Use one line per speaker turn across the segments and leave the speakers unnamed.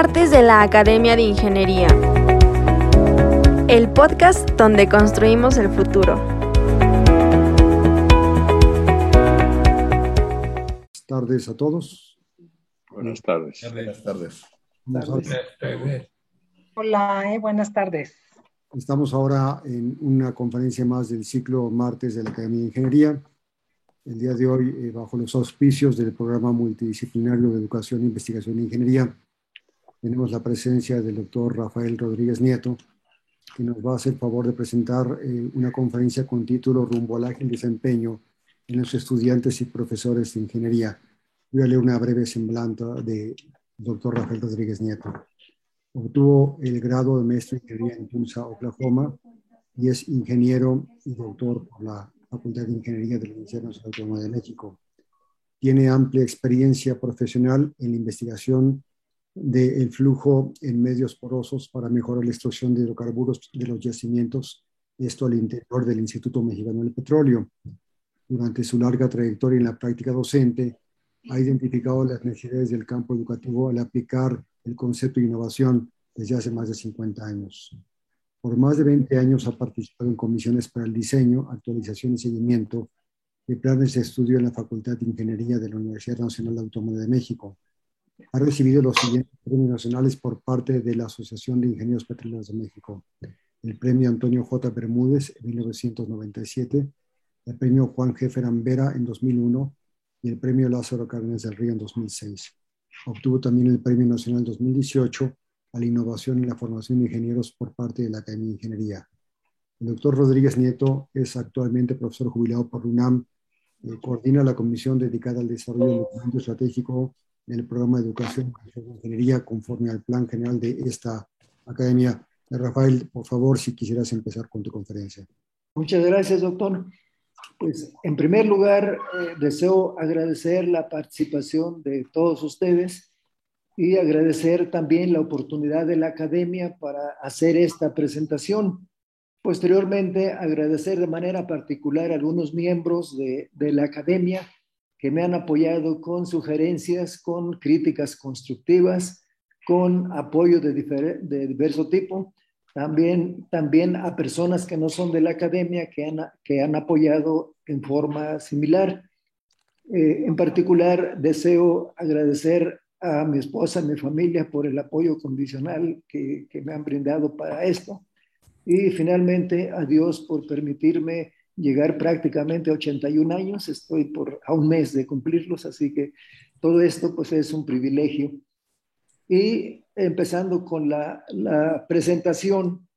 Martes de la Academia de Ingeniería. El podcast donde construimos el futuro.
Buenas tardes a todos.
Buenas tardes.
Buenas tardes.
Hola, eh, buenas tardes.
Estamos ahora en una conferencia más del ciclo Martes de la Academia de Ingeniería. El día de hoy, eh, bajo los auspicios del programa multidisciplinario de Educación, Investigación e Ingeniería, tenemos la presencia del doctor Rafael Rodríguez Nieto, que nos va a hacer favor de presentar eh, una conferencia con título Rumbo al ágil desempeño en los estudiantes y profesores de ingeniería. Voy a leer una breve semblanza del doctor Rafael Rodríguez Nieto. Obtuvo el grado de maestro en ingeniería en Tulsa, Oklahoma, y es ingeniero y doctor por la Facultad de Ingeniería de la Universidad Nacional Autónoma de México. Tiene amplia experiencia profesional en la investigación del flujo en medios porosos para mejorar la extracción de hidrocarburos de los yacimientos, esto al interior del Instituto Mexicano del Petróleo. Durante su larga trayectoria en la práctica docente, ha identificado las necesidades del campo educativo al aplicar el concepto de innovación desde hace más de 50 años. Por más de 20 años ha participado en comisiones para el diseño, actualización y seguimiento de planes de estudio en la Facultad de Ingeniería de la Universidad Nacional Autónoma de México, ha recibido los siguientes premios nacionales por parte de la Asociación de Ingenieros Petroleros de México. El premio Antonio J. Bermúdez en 1997, el premio Juan G. Ferambera en 2001 y el premio Lázaro Cárdenas del Río en 2006. Obtuvo también el premio nacional 2018 a la innovación en la formación de ingenieros por parte de la Academia de Ingeniería. El doctor Rodríguez Nieto es actualmente profesor jubilado por UNAM, eh, coordina la comisión dedicada al desarrollo del documento estratégico en el programa de educación y ingeniería conforme al plan general de esta academia. Rafael, por favor, si quisieras empezar con tu conferencia.
Muchas gracias, doctor. Pues en primer lugar, eh, deseo agradecer la participación de todos ustedes y agradecer también la oportunidad de la academia para hacer esta presentación. Posteriormente, agradecer de manera particular a algunos miembros de, de la academia que me han apoyado con sugerencias, con críticas constructivas, con apoyo de, diverso tipo. También, a personas que no son de la academia que han, que han apoyado en forma similar. Eh, en particular, deseo agradecer a mi esposa, a mi familia por el apoyo condicional que, que me han brindado para esto. Y finalmente, a Dios por permitirme llegar prácticamente a 81 años, estoy por a un mes de cumplirlos, así que todo esto pues es un privilegio. Y empezando con la, presentación,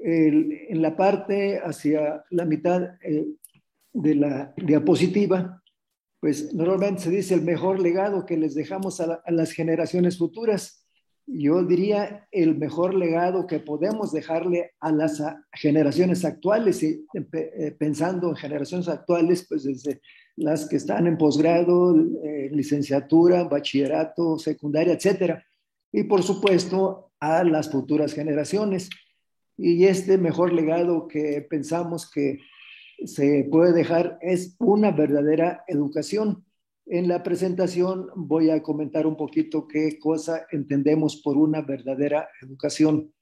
en la parte hacia la mitad eh, de la diapositiva, pues normalmente se dice el mejor legado que les dejamos a las generaciones futuras yo diría, el mejor legado que podemos dejarle a las generaciones actuales, y eh, pensando en generaciones actuales, pues desde las que están en posgrado, eh, licenciatura, bachillerato, secundaria, etcétera. Y por supuesto, a las futuras generaciones. Y este mejor legado que pensamos que se puede dejar es una verdadera educación en la presentación voy a comentar un poquito qué cosa entendemos por una verdadera educación.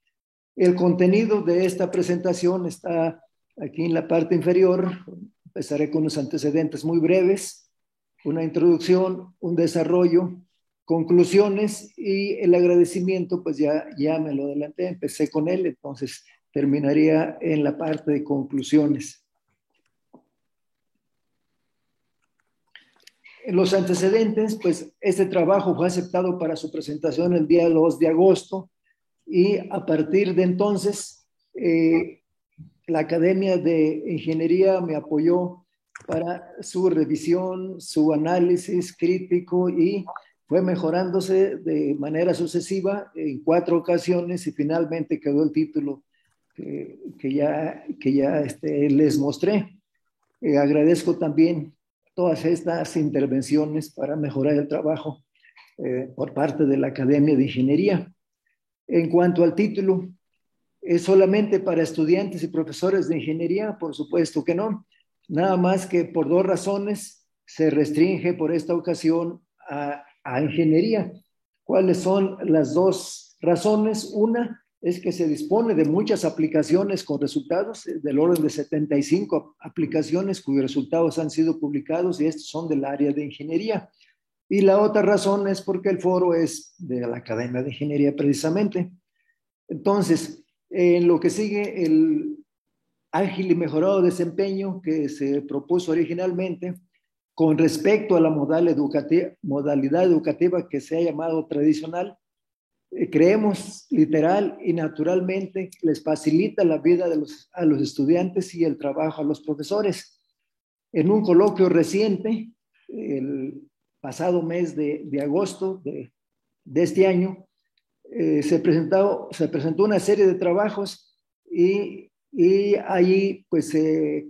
El contenido de esta presentación está aquí en la parte inferior. Empezaré con unos antecedentes muy breves, una introducción, un desarrollo, conclusiones y el agradecimiento, pues ya, ya me lo adelanté, empecé con él, entonces terminaría en la parte de conclusiones. Los antecedentes, pues este trabajo fue aceptado para su presentación el día 2 de agosto y a partir de entonces eh, la Academia de Ingeniería me apoyó para su revisión, su análisis crítico y fue mejorándose de manera sucesiva en cuatro ocasiones y finalmente quedó el título que, ya, que ya este, les mostré. Eh, agradezco también todas estas intervenciones para mejorar el trabajo eh, por parte de la Academia de Ingeniería. En cuanto al título, ¿es solamente para estudiantes y profesores de ingeniería? Por supuesto que no. Nada más que por dos razones se restringe por esta ocasión a, a ingeniería. ¿Cuáles son las dos razones? Una es que se dispone de muchas aplicaciones con resultados eh, del orden de 75 aplicaciones cuyos resultados han sido publicados y estos son del área de ingeniería. Y la otra razón es porque el foro es de la Academia de Ingeniería precisamente. Entonces, en lo que sigue el ágil y mejorado desempeño que se propuso originalmente con respecto a la modalidad educativa, que se ha llamado tradicional, creemos literal y naturalmente les facilita la vida de los, a los estudiantes y el trabajo a los profesores. En un coloquio reciente, el pasado mes de, de agosto de, de, este año, eh, se, presentó, se presentó una serie de trabajos y, y ahí pues eh,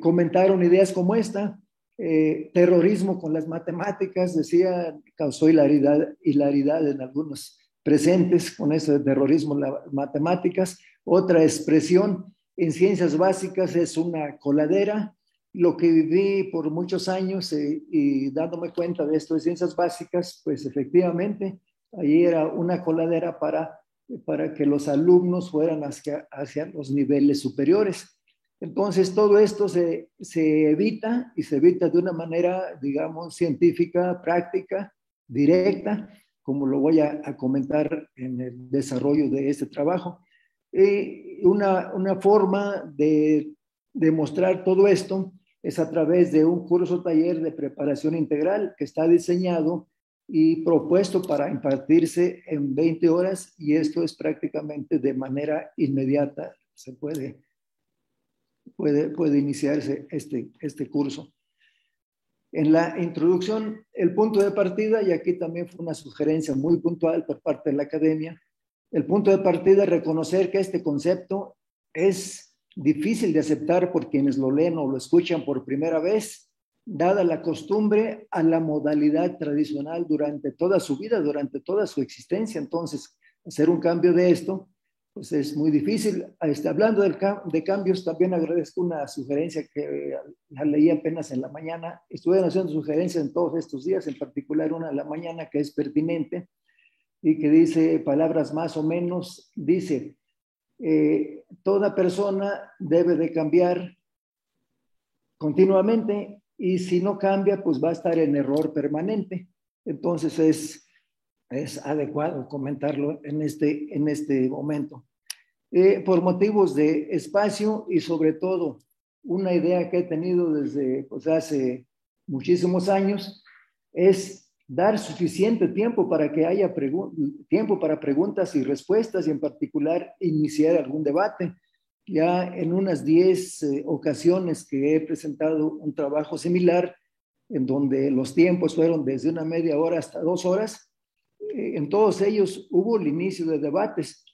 comentaron ideas como esta, eh, terrorismo con las matemáticas, decía, causó hilaridad, hilaridad en algunos presentes con eso de terrorismo las matemáticas. Otra expresión en ciencias básicas es una coladera. Lo que viví por muchos años eh, y dándome cuenta de esto de ciencias básicas, pues efectivamente, ahí era una coladera para, para que los alumnos fueran hacia, hacia los niveles superiores. Entonces, todo esto se, se evita y se evita de una manera, digamos, científica, práctica, directa, como lo voy a, comentar en el desarrollo de este trabajo. Y una, una forma de demostrar todo esto es a través de un curso taller de preparación integral que está diseñado y propuesto para impartirse en 20 horas y esto es prácticamente de manera inmediata. Se puede, puede, puede iniciarse este, este curso. En la introducción, el punto de partida, y aquí también fue una sugerencia muy puntual por parte de la academia, el punto de partida es reconocer que este concepto es difícil de aceptar por quienes lo leen o lo escuchan por primera vez, dada la costumbre a la modalidad tradicional durante toda su vida, durante toda su existencia. Entonces, hacer un cambio de esto pues es muy difícil. Este, hablando de cambios, también agradezco una sugerencia que la leí apenas en la mañana. Estuve haciendo sugerencias en todos estos días, en particular una en la mañana que es pertinente y que dice palabras más o menos, dice, eh, toda persona debe de cambiar continuamente y si no cambia, pues va a estar en error permanente. Entonces es es adecuado comentarlo en este, en este momento. Eh, por motivos de espacio y sobre todo una idea que he tenido desde pues, hace muchísimos años es dar suficiente tiempo para que haya tiempo para preguntas y respuestas y en particular iniciar algún debate. Ya en unas 10 eh, ocasiones que he presentado un trabajo similar, en donde los tiempos fueron desde una media hora hasta dos horas, en todos ellos hubo el inicio de debates.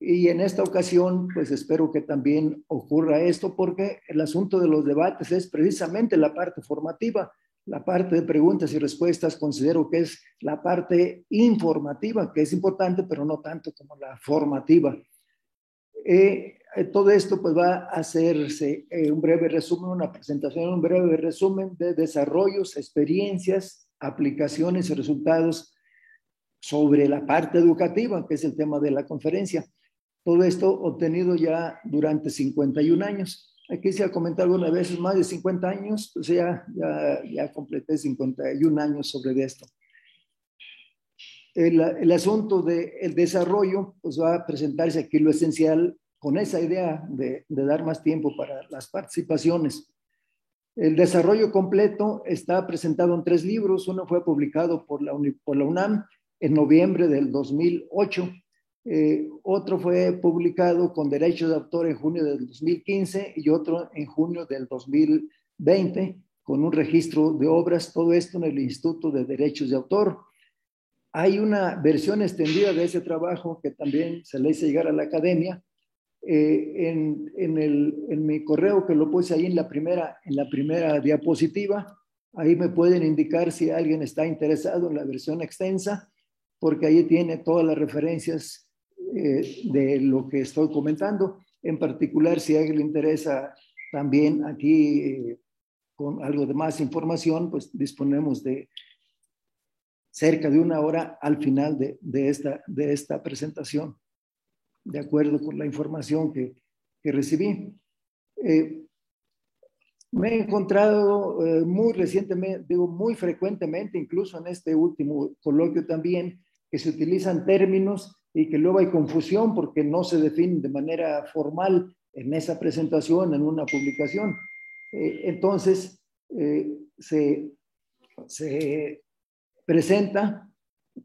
Y en esta ocasión, pues espero que también ocurra esto, porque el asunto de los debates es precisamente la parte formativa. La parte de preguntas y respuestas considero que es la parte informativa, que es importante, pero no tanto como la formativa. Eh, eh, todo esto pues va a hacerse un breve resumen, una presentación, un breve resumen de desarrollos, experiencias, aplicaciones y resultados sobre la parte educativa, que es el tema de la conferencia. Todo esto obtenido ya durante 51 años. Aquí se ha comentado algunas veces más de 50 años, pues ya, ya, ya completé 51 años sobre esto. El, el asunto del desarrollo, pues va a presentarse aquí lo esencial con esa idea de, de dar más tiempo para las participaciones. El desarrollo completo está presentado en tres libros. Uno fue publicado por la, por la UNAM en noviembre del 2008. Eh, otro fue publicado con derecho de autor en junio del 2015 y otro en junio del 2020 con un registro de obras, todo esto en el Instituto de Derechos de Autor. Hay una versión extendida de ese trabajo que también se le hizo llegar a la academia. Eh, en, en, el, en, mi correo que lo puse ahí en la, primera, en la primera diapositiva, ahí me pueden indicar si alguien está interesado en la versión extensa porque ahí tiene todas las referencias eh, de lo que estoy comentando. En particular, si a alguien le interesa también aquí eh, con algo de más información, pues disponemos de, cerca de una hora al final de, de, esta, de esta presentación, de acuerdo con la información que, que recibí. Eh, me he encontrado eh, muy recientemente, digo muy frecuentemente, incluso en este último coloquio también, que se utilizan términos y que luego hay confusión porque no se definen de manera formal en esa presentación, en una publicación. Eh, entonces, se, se presenta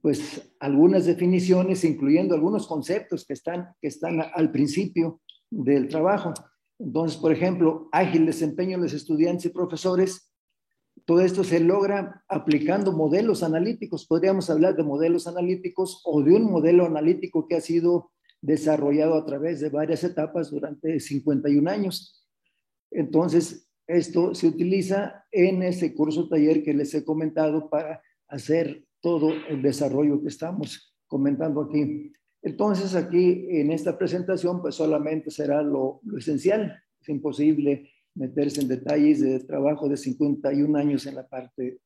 pues algunas definiciones, incluyendo algunos conceptos que están, que están al principio del trabajo. Entonces, por ejemplo, ágil desempeño de los estudiantes y profesores, todo esto se logra aplicando modelos analíticos. Podríamos hablar de modelos analíticos o de un modelo analítico que ha sido desarrollado a través de varias etapas durante 51 años. Entonces, esto se utiliza en ese curso taller que les he comentado para hacer todo el desarrollo que estamos comentando aquí. Entonces aquí en esta presentación pues solamente será lo, esencial. Es imposible meterse en detalles de trabajo de 51 años en la parte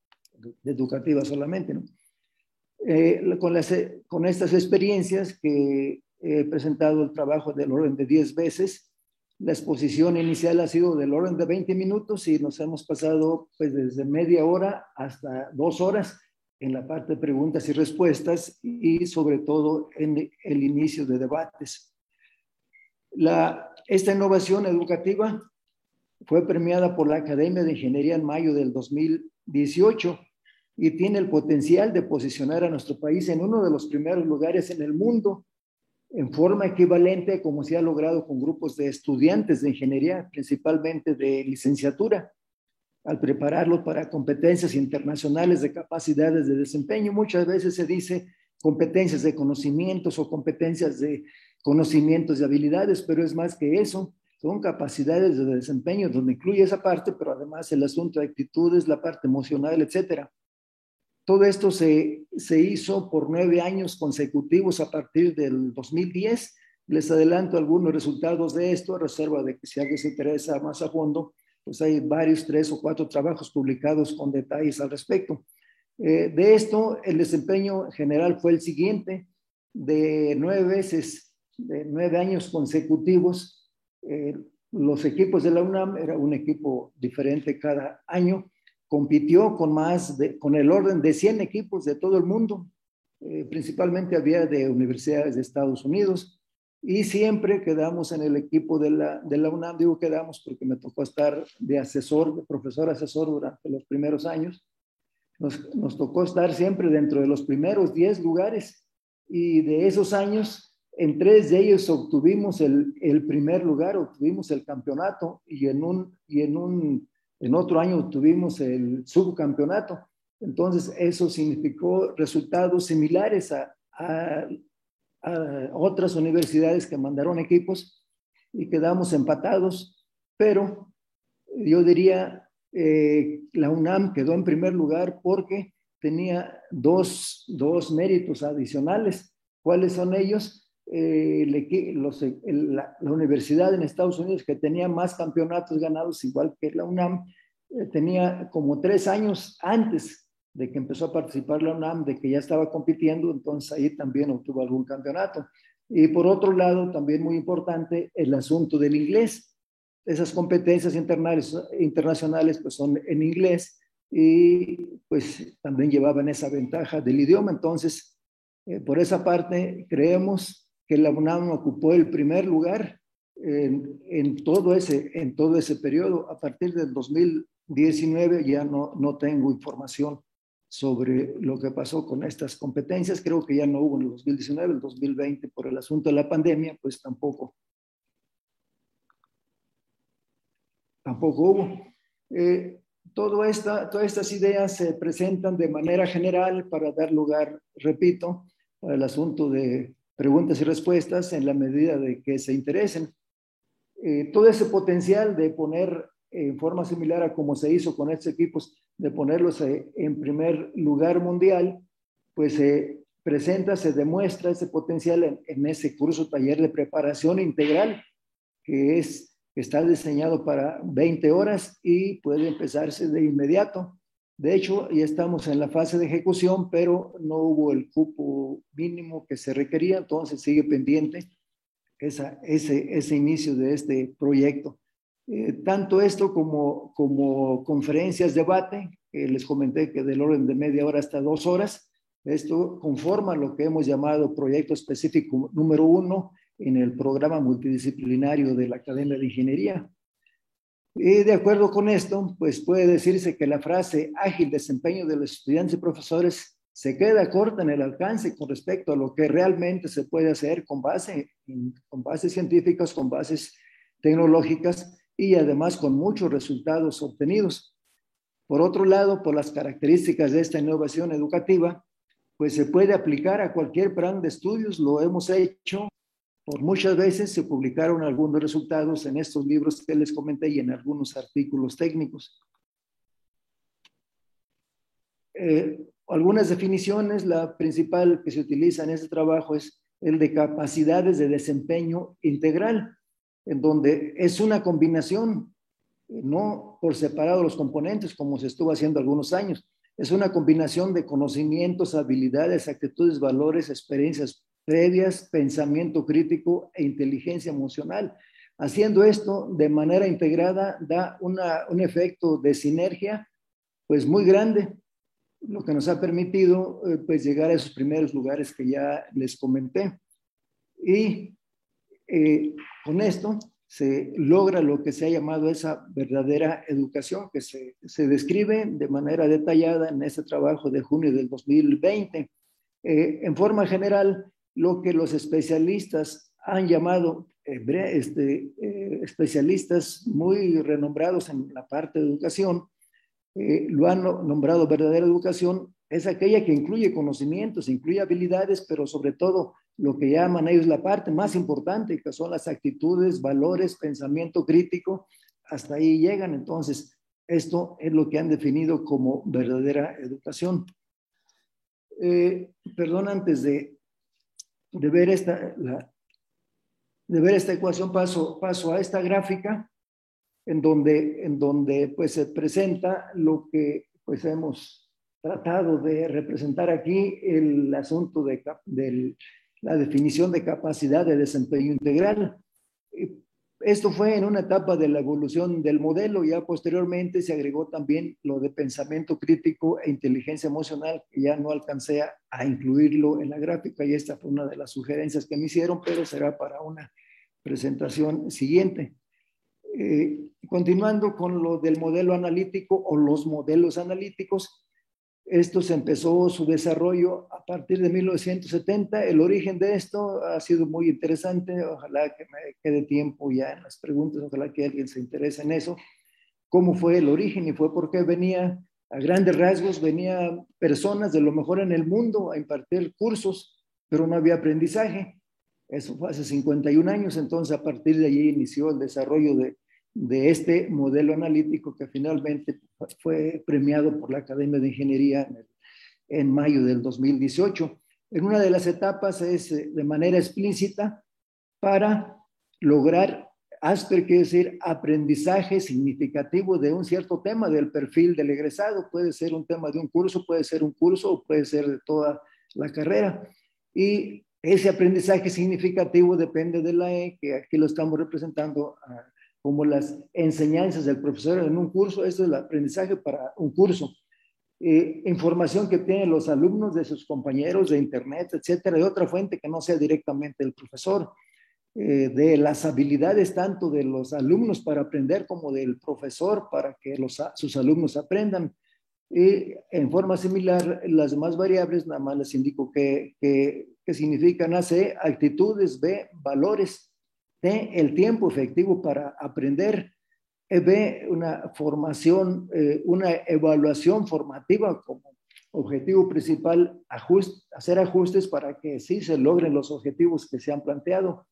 educativa solamente. ¿no? Eh, con, las, con estas experiencias que he presentado el trabajo del orden de 10 veces, la exposición inicial ha sido del orden de 20 minutos y nos hemos pasado pues desde media hora hasta dos horas en la parte de preguntas y respuestas y sobre todo en el inicio de debates. La, esta innovación educativa fue premiada por la Academia de Ingeniería en mayo del 2018 y tiene el potencial de posicionar a nuestro país en uno de los primeros lugares en el mundo en forma equivalente como se ha logrado con grupos de estudiantes de ingeniería, principalmente de licenciatura al prepararlos para competencias internacionales de capacidades de desempeño. Muchas veces se dice competencias de conocimientos o competencias de conocimientos y habilidades, pero es más que eso. Son capacidades de desempeño donde incluye esa parte, pero además el asunto de actitudes, la parte emocional, etcétera. Todo esto se, se hizo por nueve años consecutivos a partir del 2010. Les adelanto algunos resultados de esto, a reserva de que si alguien se interesa más a fondo, pues hay varios, tres o cuatro trabajos publicados con detalles al respecto. Eh, de esto, el desempeño general fue el siguiente, de nueve veces, de nueve años consecutivos, eh, los equipos de la UNAM, era un equipo diferente cada año, compitió con más, de, con el orden de 100 equipos de todo el mundo, eh, principalmente había de universidades de Estados Unidos, y siempre quedamos en el equipo de la, de la UNAM, digo quedamos porque me tocó estar de asesor, de profesor asesor durante los primeros años. Nos, tocó estar siempre dentro de los primeros 10 lugares y de esos años, en tres de ellos obtuvimos el, el primer lugar, obtuvimos el campeonato y en, un, y en, un, en otro año obtuvimos el subcampeonato. Entonces, eso significó resultados similares a, a a otras universidades que mandaron equipos y quedamos empatados, pero yo diría eh, la UNAM quedó en primer lugar porque tenía dos, dos méritos adicionales. ¿Cuáles son ellos? Eh, los, la, la, universidad en Estados Unidos que tenía más campeonatos ganados, igual que la UNAM, eh, tenía como tres años antes de que empezó a participar la UNAM, de que ya estaba compitiendo, entonces ahí también obtuvo algún campeonato. Y por otro lado, también muy importante, el asunto del inglés. Esas competencias internacionales pues son en inglés y pues también llevaban esa ventaja del idioma. Entonces, eh, por esa parte, creemos que la UNAM ocupó el primer lugar en, en, todo ese, en todo ese periodo. A partir del 2019 ya no, no tengo información sobre lo que pasó con estas competencias. Creo que ya no hubo en el 2019, el 2020 por el asunto de la pandemia, pues tampoco. Tampoco hubo. Eh, todo esta, todas estas ideas se presentan de manera general para dar lugar, repito, al asunto de preguntas y respuestas en la medida de que se interesen. Eh, todo ese potencial de poner en forma similar a como se hizo con estos equipos, de ponerlos eh, en primer lugar mundial, pues se presenta, se demuestra ese potencial en, ese curso taller de preparación integral, que es está diseñado para 20 horas y puede empezarse de inmediato. De hecho, ya estamos en la fase de ejecución, pero no hubo el cupo mínimo que se requería, entonces sigue pendiente esa, ese, inicio de este proyecto. Eh, tanto esto como, como conferencias, debate, les comenté que del orden de media hora hasta dos horas, esto conforma lo que hemos llamado proyecto específico número uno en el programa multidisciplinario de la Academia de Ingeniería. Y de acuerdo con esto, pues puede decirse que la frase ágil desempeño de los estudiantes y profesores se queda corta en el alcance con respecto a lo que realmente se puede hacer con, base, con bases científicas, con bases tecnológicas y además con muchos resultados obtenidos. Por otro lado, por las características de esta innovación educativa, pues se puede aplicar a cualquier plan de estudios, lo hemos hecho por muchas veces se publicaron algunos resultados en estos libros que les comenté y en algunos artículos técnicos. Eh, algunas definiciones, la principal que se utiliza en este trabajo es el de capacidades de desempeño integral, en donde es una combinación, no por separado los componentes como se estuvo haciendo algunos años, es una combinación de conocimientos, habilidades, actitudes, valores, experiencias previas, pensamiento crítico e inteligencia emocional. Haciendo esto de manera integrada da un efecto de sinergia pues muy grande, lo que nos ha permitido eh, pues llegar a esos primeros lugares que ya les comenté. Y eh, con esto se logra lo que se ha llamado esa verdadera educación que se, se describe de manera detallada en este trabajo de junio del 2020. Eh, en forma general, lo que los especialistas han llamado, este, eh, especialistas muy renombrados en la parte de educación, eh, lo han nombrado verdadera educación, es aquella que incluye conocimientos, incluye habilidades, pero sobre todo lo que llaman ellos la parte más importante, que son las actitudes, valores, pensamiento crítico, hasta ahí llegan. Entonces, esto es lo que han definido como verdadera educación. Eh, perdón, antes de de ver esta, de ver esta ecuación paso, paso a esta gráfica en donde, en donde pues se presenta lo que pues hemos tratado de representar aquí, el asunto de, la definición de capacidad de desempeño integral. Esto fue en una etapa de la evolución del modelo, ya posteriormente se agregó también lo de pensamiento crítico e inteligencia emocional, que ya no alcancé a, incluirlo en la gráfica y esta fue una de las sugerencias que me hicieron, pero será para una presentación siguiente. Eh, continuando con lo del modelo analítico o los modelos analíticos, esto se empezó su desarrollo a partir de 1970. El origen de esto ha sido muy interesante. Ojalá que me quede tiempo ya en las preguntas. Ojalá que alguien se interese en eso. ¿Cómo fue el origen y fue porque venía a grandes rasgos, venía personas de lo mejor en el mundo a impartir cursos, pero no había aprendizaje. Eso fue hace 51 años. Entonces, a partir de allí inició el desarrollo de de este modelo analítico que finalmente fue premiado por la Academia de Ingeniería en, mayo del 2018. En una de las etapas es eh, de manera explícita para lograr Asper quiere decir aprendizaje significativo de un cierto tema del perfil del egresado. Puede ser un tema de un curso, puede ser un curso o puede ser de toda la carrera. Y ese aprendizaje significativo depende de la E, que aquí lo estamos representando como las enseñanzas del profesor en un curso, esto es el aprendizaje para un curso. Eh, información que tienen los alumnos de sus compañeros de internet, etcétera, de otra fuente que no sea directamente el profesor, eh, de las habilidades tanto de los alumnos para aprender como del profesor para que sus alumnos aprendan. Y en forma similar, las demás variables, nada más les indico que, significan AC, actitudes, B, valores, el tiempo efectivo para aprender, ve una formación, eh, una evaluación formativa como objetivo principal, hacer ajustes para que sí se logren los objetivos que se han planteado.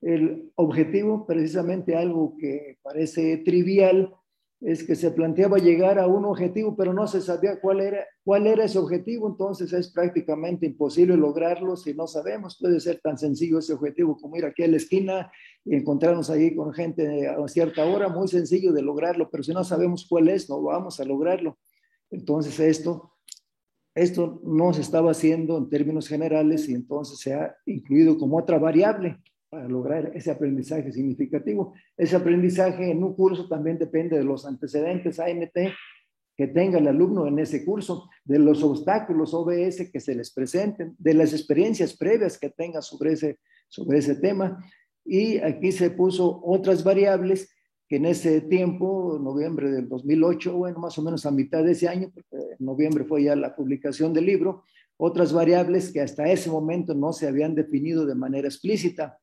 El objetivo, precisamente algo que parece trivial, es que se planteaba llegar a un objetivo, pero no se sabía cuál era, cuál era ese objetivo, entonces es prácticamente imposible lograrlo si no sabemos. Puede ser tan sencillo ese objetivo como ir aquí a la esquina y encontrarnos ahí con gente a cierta hora, muy sencillo de lograrlo, pero si no sabemos cuál es, no vamos a lograrlo. Entonces esto, esto no se estaba haciendo en términos generales y entonces se ha incluido como otra variable para lograr ese aprendizaje significativo. Ese aprendizaje en un curso también depende de los antecedentes AMT que tenga el alumno en ese curso, de los obstáculos OBS que se les presenten, de las experiencias previas que tenga sobre ese, sobre ese tema. Y aquí se puso otras variables que en ese tiempo, noviembre del 2008, bueno, más o menos a mitad de ese año, porque en noviembre fue ya la publicación del libro, otras variables que hasta ese momento no se habían definido de manera explícita.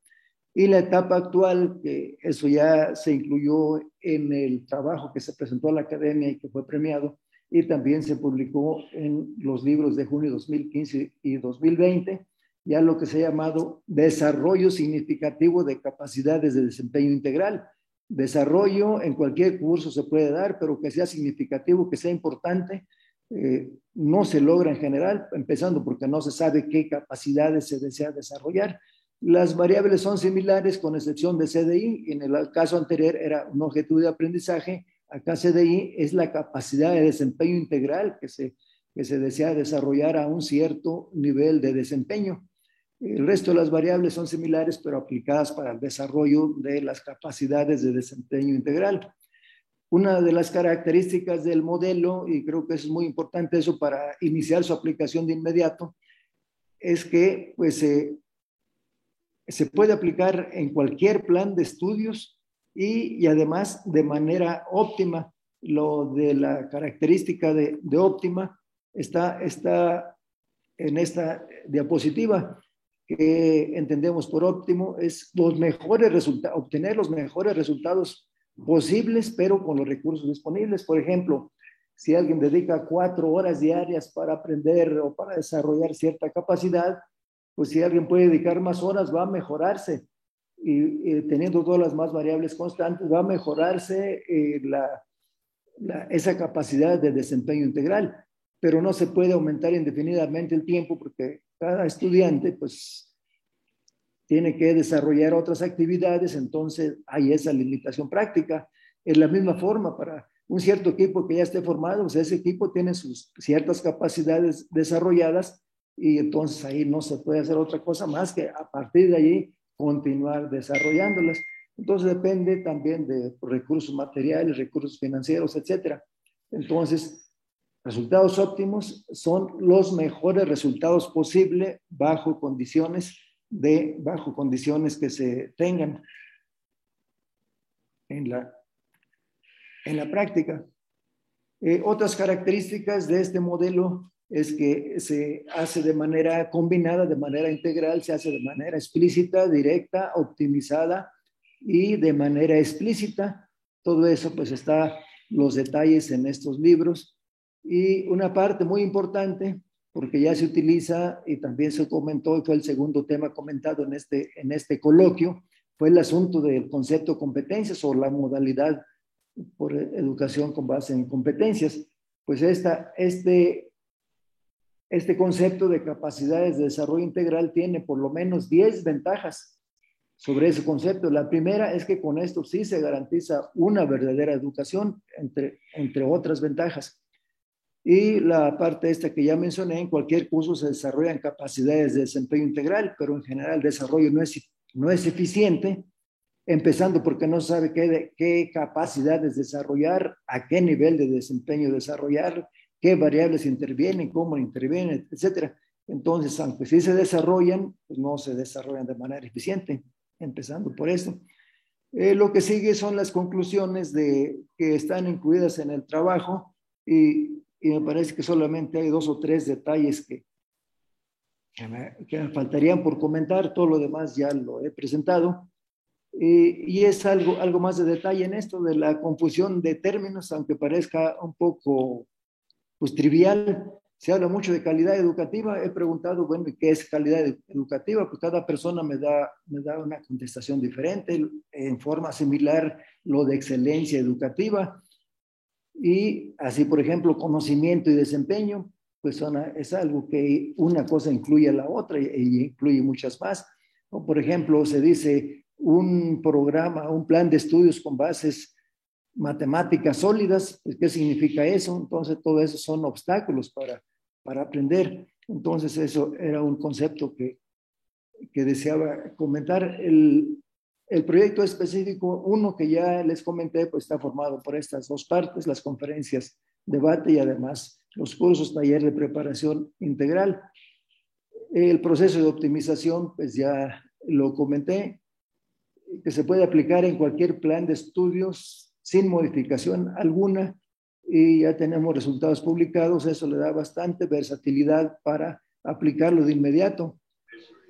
Y la etapa actual, que eso ya se incluyó en el trabajo que se presentó a la academia y que fue premiado, y también se publicó en los libros de junio 2015 y 2020, ya lo que se ha llamado desarrollo significativo de capacidades de desempeño integral. Desarrollo en cualquier curso se puede dar, pero que sea significativo, que sea importante, eh, no se logra en general, empezando porque no se sabe qué capacidades se desea desarrollar las variables son similares con excepción de CDI. En el caso anterior era un objetivo de aprendizaje. Acá CDI es la capacidad de desempeño integral que se, que se desea desarrollar a un cierto nivel de desempeño. El resto de las variables son similares, pero aplicadas para el desarrollo de las capacidades de desempeño integral. Una de las características del modelo, y creo que es muy importante eso para iniciar su aplicación de inmediato, es que pues, eh, se puede aplicar en cualquier plan de estudios y, además de manera óptima. Lo de la característica de, óptima está, está en esta diapositiva que entendemos por óptimo es los mejores obtener los mejores resultados posibles, pero con los recursos disponibles. Por ejemplo, si alguien dedica cuatro horas diarias para aprender o para desarrollar cierta capacidad, pues si alguien puede dedicar más horas, va a mejorarse. Y, teniendo todas las más variables constantes, va a mejorarse eh, la, esa capacidad de desempeño integral. Pero no se puede aumentar indefinidamente el tiempo porque cada estudiante, pues, tiene que desarrollar otras actividades, entonces hay esa limitación práctica. En la misma forma, para un cierto equipo que ya esté formado, pues ese equipo tiene sus ciertas capacidades desarrolladas, y entonces ahí no se puede hacer otra cosa más que a partir de allí continuar desarrollándolas. Entonces depende también de recursos materiales, recursos financieros, etcétera. Entonces, resultados óptimos son los mejores resultados posibles bajo condiciones de bajo condiciones que se tengan en la en la práctica. Eh, otras características de este modelo es que se hace de manera combinada, de manera integral, se hace de manera explícita, directa, optimizada y de manera explícita. Todo eso pues está los detalles en estos libros. Y una parte muy importante, porque ya se utiliza y también se comentó, y fue el segundo tema comentado en este, en este coloquio, fue el asunto del concepto competencias o la modalidad por educación con base en competencias. Pues esta, este este concepto de capacidades de desarrollo integral tiene por lo menos 10 ventajas sobre ese concepto. La primera es que con esto sí se garantiza una verdadera educación, entre, entre otras ventajas. Y la parte esta que ya mencioné, en cualquier curso se desarrollan capacidades de desempeño integral, pero en general el desarrollo no es, no es eficiente, empezando porque no sabe qué, qué capacidades desarrollar, a qué nivel de desempeño desarrollar, qué variables intervienen, cómo intervienen, etcétera. Entonces, aunque sí se desarrollan, pues no se desarrollan de manera eficiente, empezando por eso. Eh, lo que sigue son las conclusiones de, que están incluidas en el trabajo y, y, me parece que solamente hay dos o tres detalles que, que, me, que me faltarían por comentar, todo lo demás ya lo he presentado. y es algo, algo más de detalle en esto de la confusión de términos, aunque parezca un poco pues trivial. Se habla mucho de calidad educativa. He preguntado, bueno, ¿qué es calidad educativa? Pues cada persona me da, me da una contestación diferente, en forma similar lo de excelencia educativa. Y así, por ejemplo, conocimiento y desempeño, pues son, es algo que una cosa incluye a la otra y, incluye muchas más. Por ejemplo, se dice un programa, un plan de estudios con bases matemáticas sólidas. Pues, ¿Qué significa eso? Entonces, todo eso son obstáculos para, para aprender. Entonces, eso era un concepto que, que deseaba comentar. El, el proyecto específico, uno que ya les comenté, pues está formado por estas dos partes, las conferencias, debate y además los cursos, taller de preparación integral. El proceso de optimización, pues ya lo comenté, que se puede aplicar en cualquier plan de estudios sin modificación alguna y ya tenemos resultados publicados, eso le da bastante versatilidad para aplicarlo de inmediato.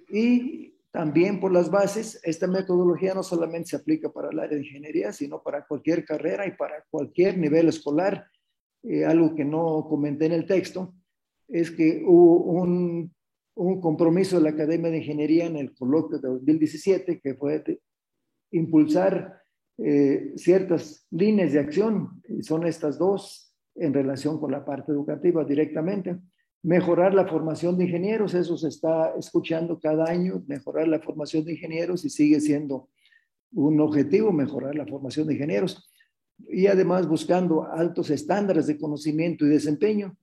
Y también por las bases, esta metodología no solamente se aplica para el área de ingeniería, sino para cualquier carrera y para cualquier nivel escolar. Eh, algo que no comenté en el texto es que hubo un, un compromiso de la Academia de Ingeniería en el coloquio de 2017 que fue impulsar eh, ciertas líneas de acción, y son estas dos en relación con la parte educativa directamente. Mejorar la formación de ingenieros, eso se está escuchando cada año, mejorar la formación de ingenieros y sigue siendo un objetivo mejorar la formación de ingenieros. Y además buscando altos estándares de conocimiento y desempeño.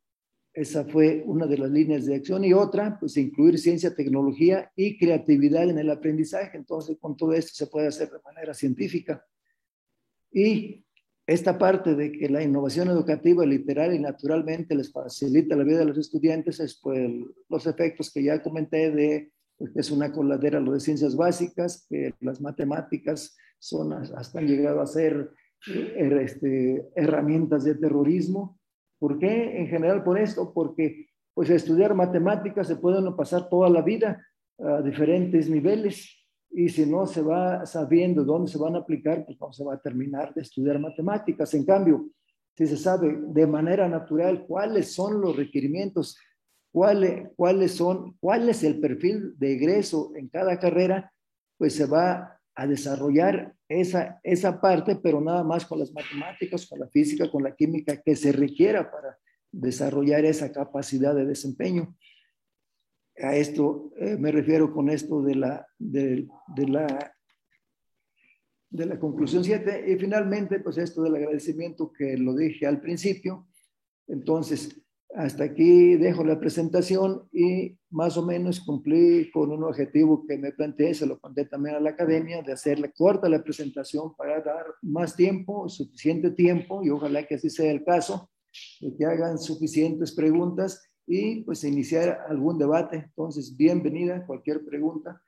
Esa fue una de las líneas de acción. Y otra, pues incluir ciencia, tecnología y creatividad en el aprendizaje. Entonces, con todo esto se puede hacer de manera científica. Y esta parte de que la innovación educativa literal y naturalmente les facilita la vida de los estudiantes es pues, los efectos que ya comenté de pues, es una coladera lo de ciencias básicas, que las matemáticas son, hasta han llegado a ser eh, este, herramientas de terrorismo. ¿Por qué? En general por esto, porque pues estudiar matemáticas se puede pasar toda la vida a diferentes niveles y si no se va sabiendo dónde se van a aplicar, pues no se va a terminar de estudiar matemáticas. En cambio, si se sabe de manera natural cuáles son los requerimientos, cuáles, cuáles son, cuál es el perfil de egreso en cada carrera, pues se va a desarrollar esa, esa parte, pero nada más con las matemáticas, con la física, con la química que se requiera para desarrollar esa capacidad de desempeño a esto eh, me refiero con esto de la, de, la, de la conclusión 7. Y finalmente, pues esto del agradecimiento que lo dije al principio. Entonces, hasta aquí dejo la presentación y más o menos cumplí con un objetivo que me planteé, se lo conté también a la academia, de hacerle corta la presentación para dar más tiempo, suficiente tiempo, y ojalá que así sea el caso, de que hagan suficientes preguntas y pues iniciar algún debate. Entonces, bienvenida, cualquier pregunta.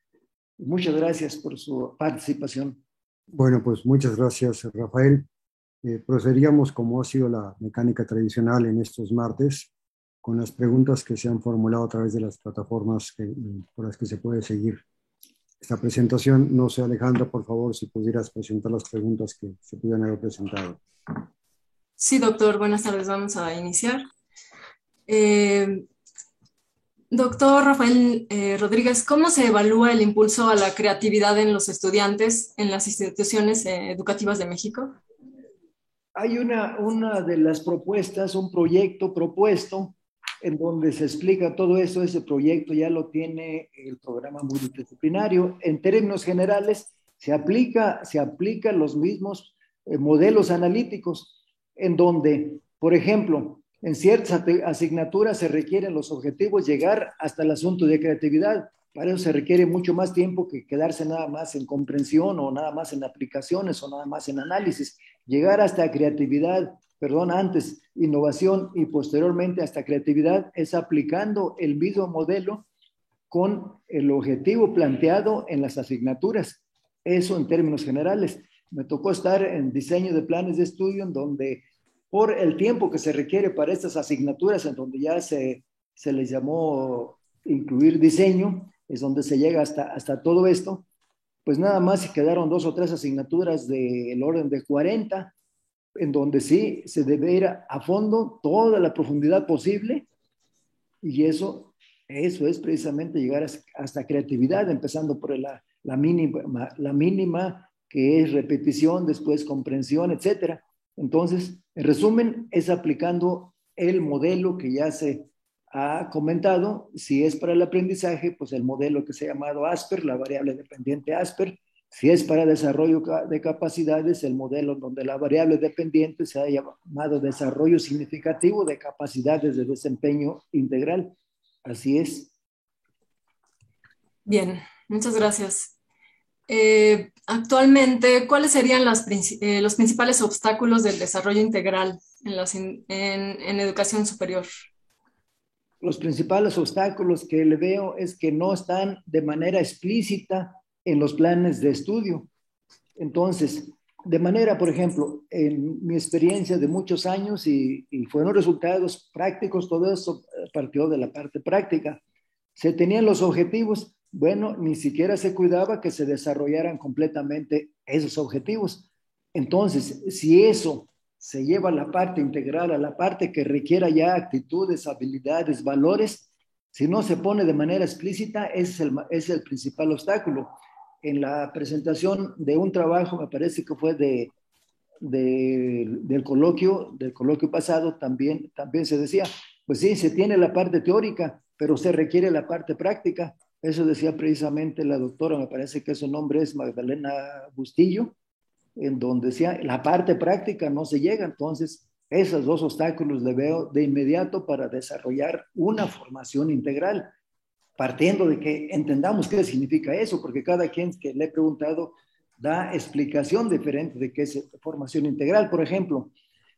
Muchas gracias por su participación.
Bueno, pues muchas gracias, Rafael. Eh, procederíamos como ha sido la mecánica tradicional en estos martes, con las preguntas que se han formulado a través de las plataformas que, por las que se puede seguir esta presentación. No sé, Alejandra, por favor, si pudieras presentar las preguntas que se pudieran haber presentado.
Sí, doctor, buenas tardes. Vamos a iniciar. Eh, doctor Rafael eh, Rodríguez, ¿cómo se evalúa el impulso a la creatividad en los estudiantes en las instituciones eh, educativas de México?
Hay una, una de las propuestas, un proyecto propuesto en donde se explica todo eso. Ese proyecto ya lo tiene el programa multidisciplinario. En términos generales, se aplica, se aplica los mismos modelos analíticos, en donde, por ejemplo, en ciertas asignaturas se requieren los objetivos llegar hasta el asunto de creatividad. Para eso se requiere mucho más tiempo que quedarse nada más en comprensión o nada más en aplicaciones o nada más en análisis. Llegar hasta creatividad, perdón, antes innovación y posteriormente hasta creatividad es aplicando el mismo modelo con el objetivo planteado en las asignaturas. Eso en términos generales. Me tocó estar en diseño de planes de estudio en donde por el tiempo que se requiere para estas asignaturas, en donde ya se, se les llamó incluir diseño, es donde se llega hasta, hasta todo esto, pues nada más se quedaron dos o tres asignaturas del orden de 40, en donde sí se debe ir a fondo toda la profundidad posible, y eso, eso es precisamente llegar hasta creatividad, empezando por la, la, mínima, la mínima, que es repetición, después comprensión, etcétera. Entonces, en resumen, es aplicando el modelo que ya se ha comentado. Si es para el aprendizaje, pues el modelo que se ha llamado ASPER, la variable dependiente ASPER. Si es para desarrollo de capacidades, el modelo donde la variable dependiente se ha llamado desarrollo significativo de capacidades de desempeño integral. Así es.
Bien, muchas gracias. Eh, actualmente, ¿cuáles serían eh, los principales obstáculos del desarrollo integral en, en educación superior?
Los principales obstáculos que le veo es que no están de manera explícita en los planes de estudio. Entonces, de manera, por ejemplo, en mi experiencia de muchos años y, fueron resultados prácticos, todo eso partió de la parte práctica. Se tenían los objetivos, bueno, ni siquiera se cuidaba que se desarrollaran completamente esos objetivos. Entonces, si eso se lleva a la parte integral, a la parte que requiera ya actitudes, habilidades, valores, si no se pone de manera explícita, es el, es el principal obstáculo en la presentación de un trabajo, me parece que fue de, del coloquio, del coloquio pasado, también, también se decía, pues sí, se tiene la parte teórica, pero se requiere la parte práctica. Eso decía precisamente la doctora, me parece que su nombre es Magdalena Bustillo, en donde decía, la parte práctica no se llega. Entonces, esos dos obstáculos le veo de inmediato para desarrollar una formación integral partiendo de que entendamos qué significa eso, porque cada quien que le he preguntado da explicación diferente de qué es formación integral. Por ejemplo,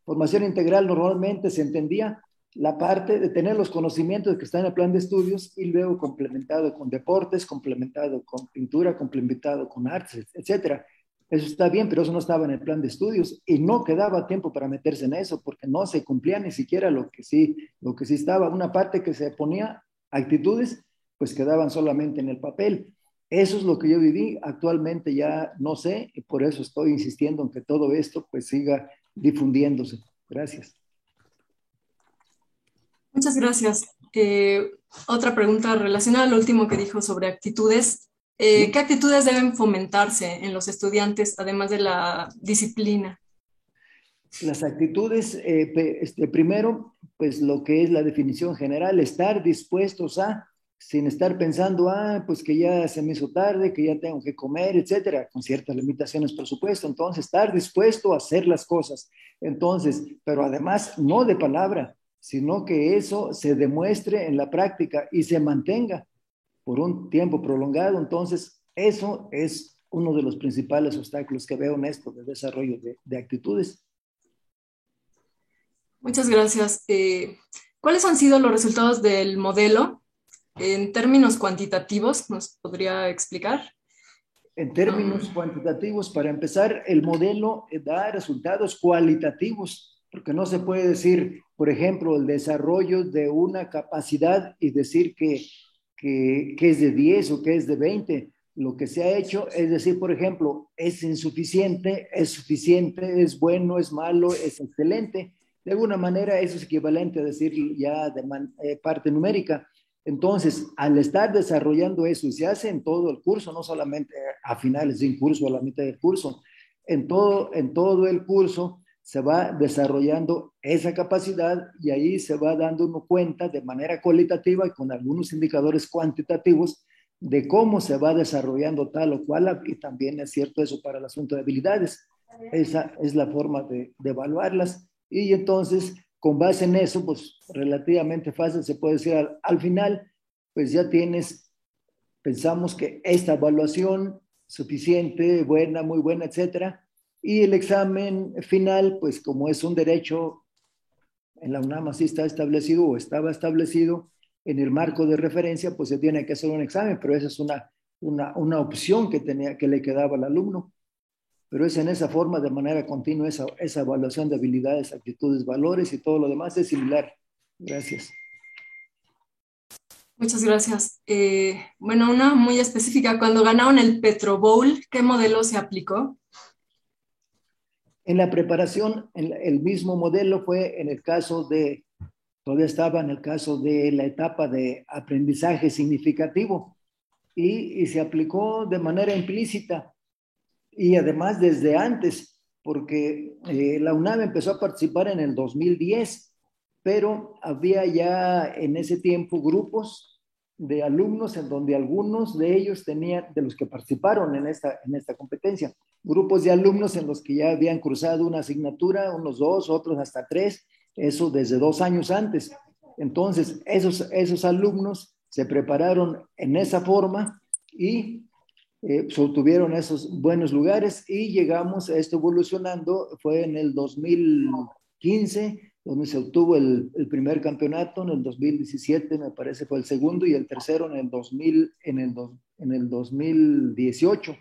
formación integral normalmente se entendía la parte de tener los conocimientos que están en el plan de estudios y luego complementado con deportes, complementado con pintura, complementado con artes, etcétera. Eso está bien, pero eso no estaba en el plan de estudios y no quedaba tiempo para meterse en eso porque no se cumplía ni siquiera lo que sí, lo que sí estaba. Una parte que se ponía actitudes pues quedaban solamente en el papel. Eso es lo que yo viví, actualmente ya no sé, y por eso estoy insistiendo en que todo esto pues siga difundiéndose. Gracias.
Muchas gracias. Eh, otra pregunta relacionada al último que dijo sobre actitudes. Eh, ¿Qué actitudes deben fomentarse en los estudiantes, además de la disciplina?
Las actitudes, eh, este, primero, pues lo que es la definición general, estar dispuestos a sin estar pensando, ah, pues que ya se me hizo tarde, que ya tengo que comer, etcétera, con ciertas limitaciones, por supuesto. Entonces, estar dispuesto a hacer las cosas. Entonces, pero además, no de palabra, sino que eso se demuestre en la práctica y se mantenga por un tiempo prolongado. Entonces, eso es uno de los principales obstáculos que veo en esto de desarrollo de, actitudes.
Muchas gracias. Eh, ¿Cuáles han sido los resultados del modelo en términos cuantitativos, ¿nos podría explicar?
En términos cuantitativos, para empezar, el modelo da resultados cualitativos, porque no se puede decir, por ejemplo, el desarrollo de una capacidad y decir que, que, que es de 10 o que es de 20. Lo que se ha hecho es decir, por ejemplo, es insuficiente, es suficiente, es bueno, es malo, es excelente. De alguna manera eso es equivalente a decir ya de eh, parte numérica. Entonces, al estar desarrollando eso, y se hace en todo el curso, no solamente a finales de un curso, a la mitad del curso, en todo, en todo el curso se va desarrollando esa capacidad y ahí se va dando uno cuenta de manera cualitativa y con algunos indicadores cuantitativos de cómo se va desarrollando tal o cual, y también es cierto eso para el asunto de habilidades. Esa es la forma de, evaluarlas. Y entonces con base en eso, pues relativamente fácil se puede decir al, final, pues ya tienes, pensamos que esta evaluación suficiente, buena, muy buena, etcétera, y el examen final, pues como es un derecho en la UNAM así está establecido o estaba establecido en el marco de referencia, pues se tiene que hacer un examen, pero esa es una, una, una opción que, tenía, que le quedaba al alumno pero es en esa forma, de manera continua, esa, esa evaluación de habilidades, actitudes, valores y todo lo demás es similar. Gracias.
Muchas gracias. Eh, bueno, una muy específica. Cuando ganaron el Petro Bowl, ¿qué modelo se aplicó?
En la preparación, el mismo modelo fue en el caso de, todavía estaba en el caso de la etapa de aprendizaje significativo. Y, se aplicó de manera implícita. Y además desde antes, porque eh, la UNAM empezó a participar en el 2010, pero había ya en ese tiempo grupos de alumnos en donde algunos de ellos tenían, de los que participaron en esta, en esta competencia, grupos de alumnos en los que ya habían cruzado una asignatura, unos dos, otros hasta tres, eso desde dos años antes. Entonces, esos, esos alumnos se prepararon en esa forma y eh, obtuvieron esos buenos lugares y llegamos a esto evolucionando, fue en el 2015 donde se obtuvo el, primer campeonato, en el 2017 me parece fue el segundo y el tercero en el, 2000, en el, en el 2018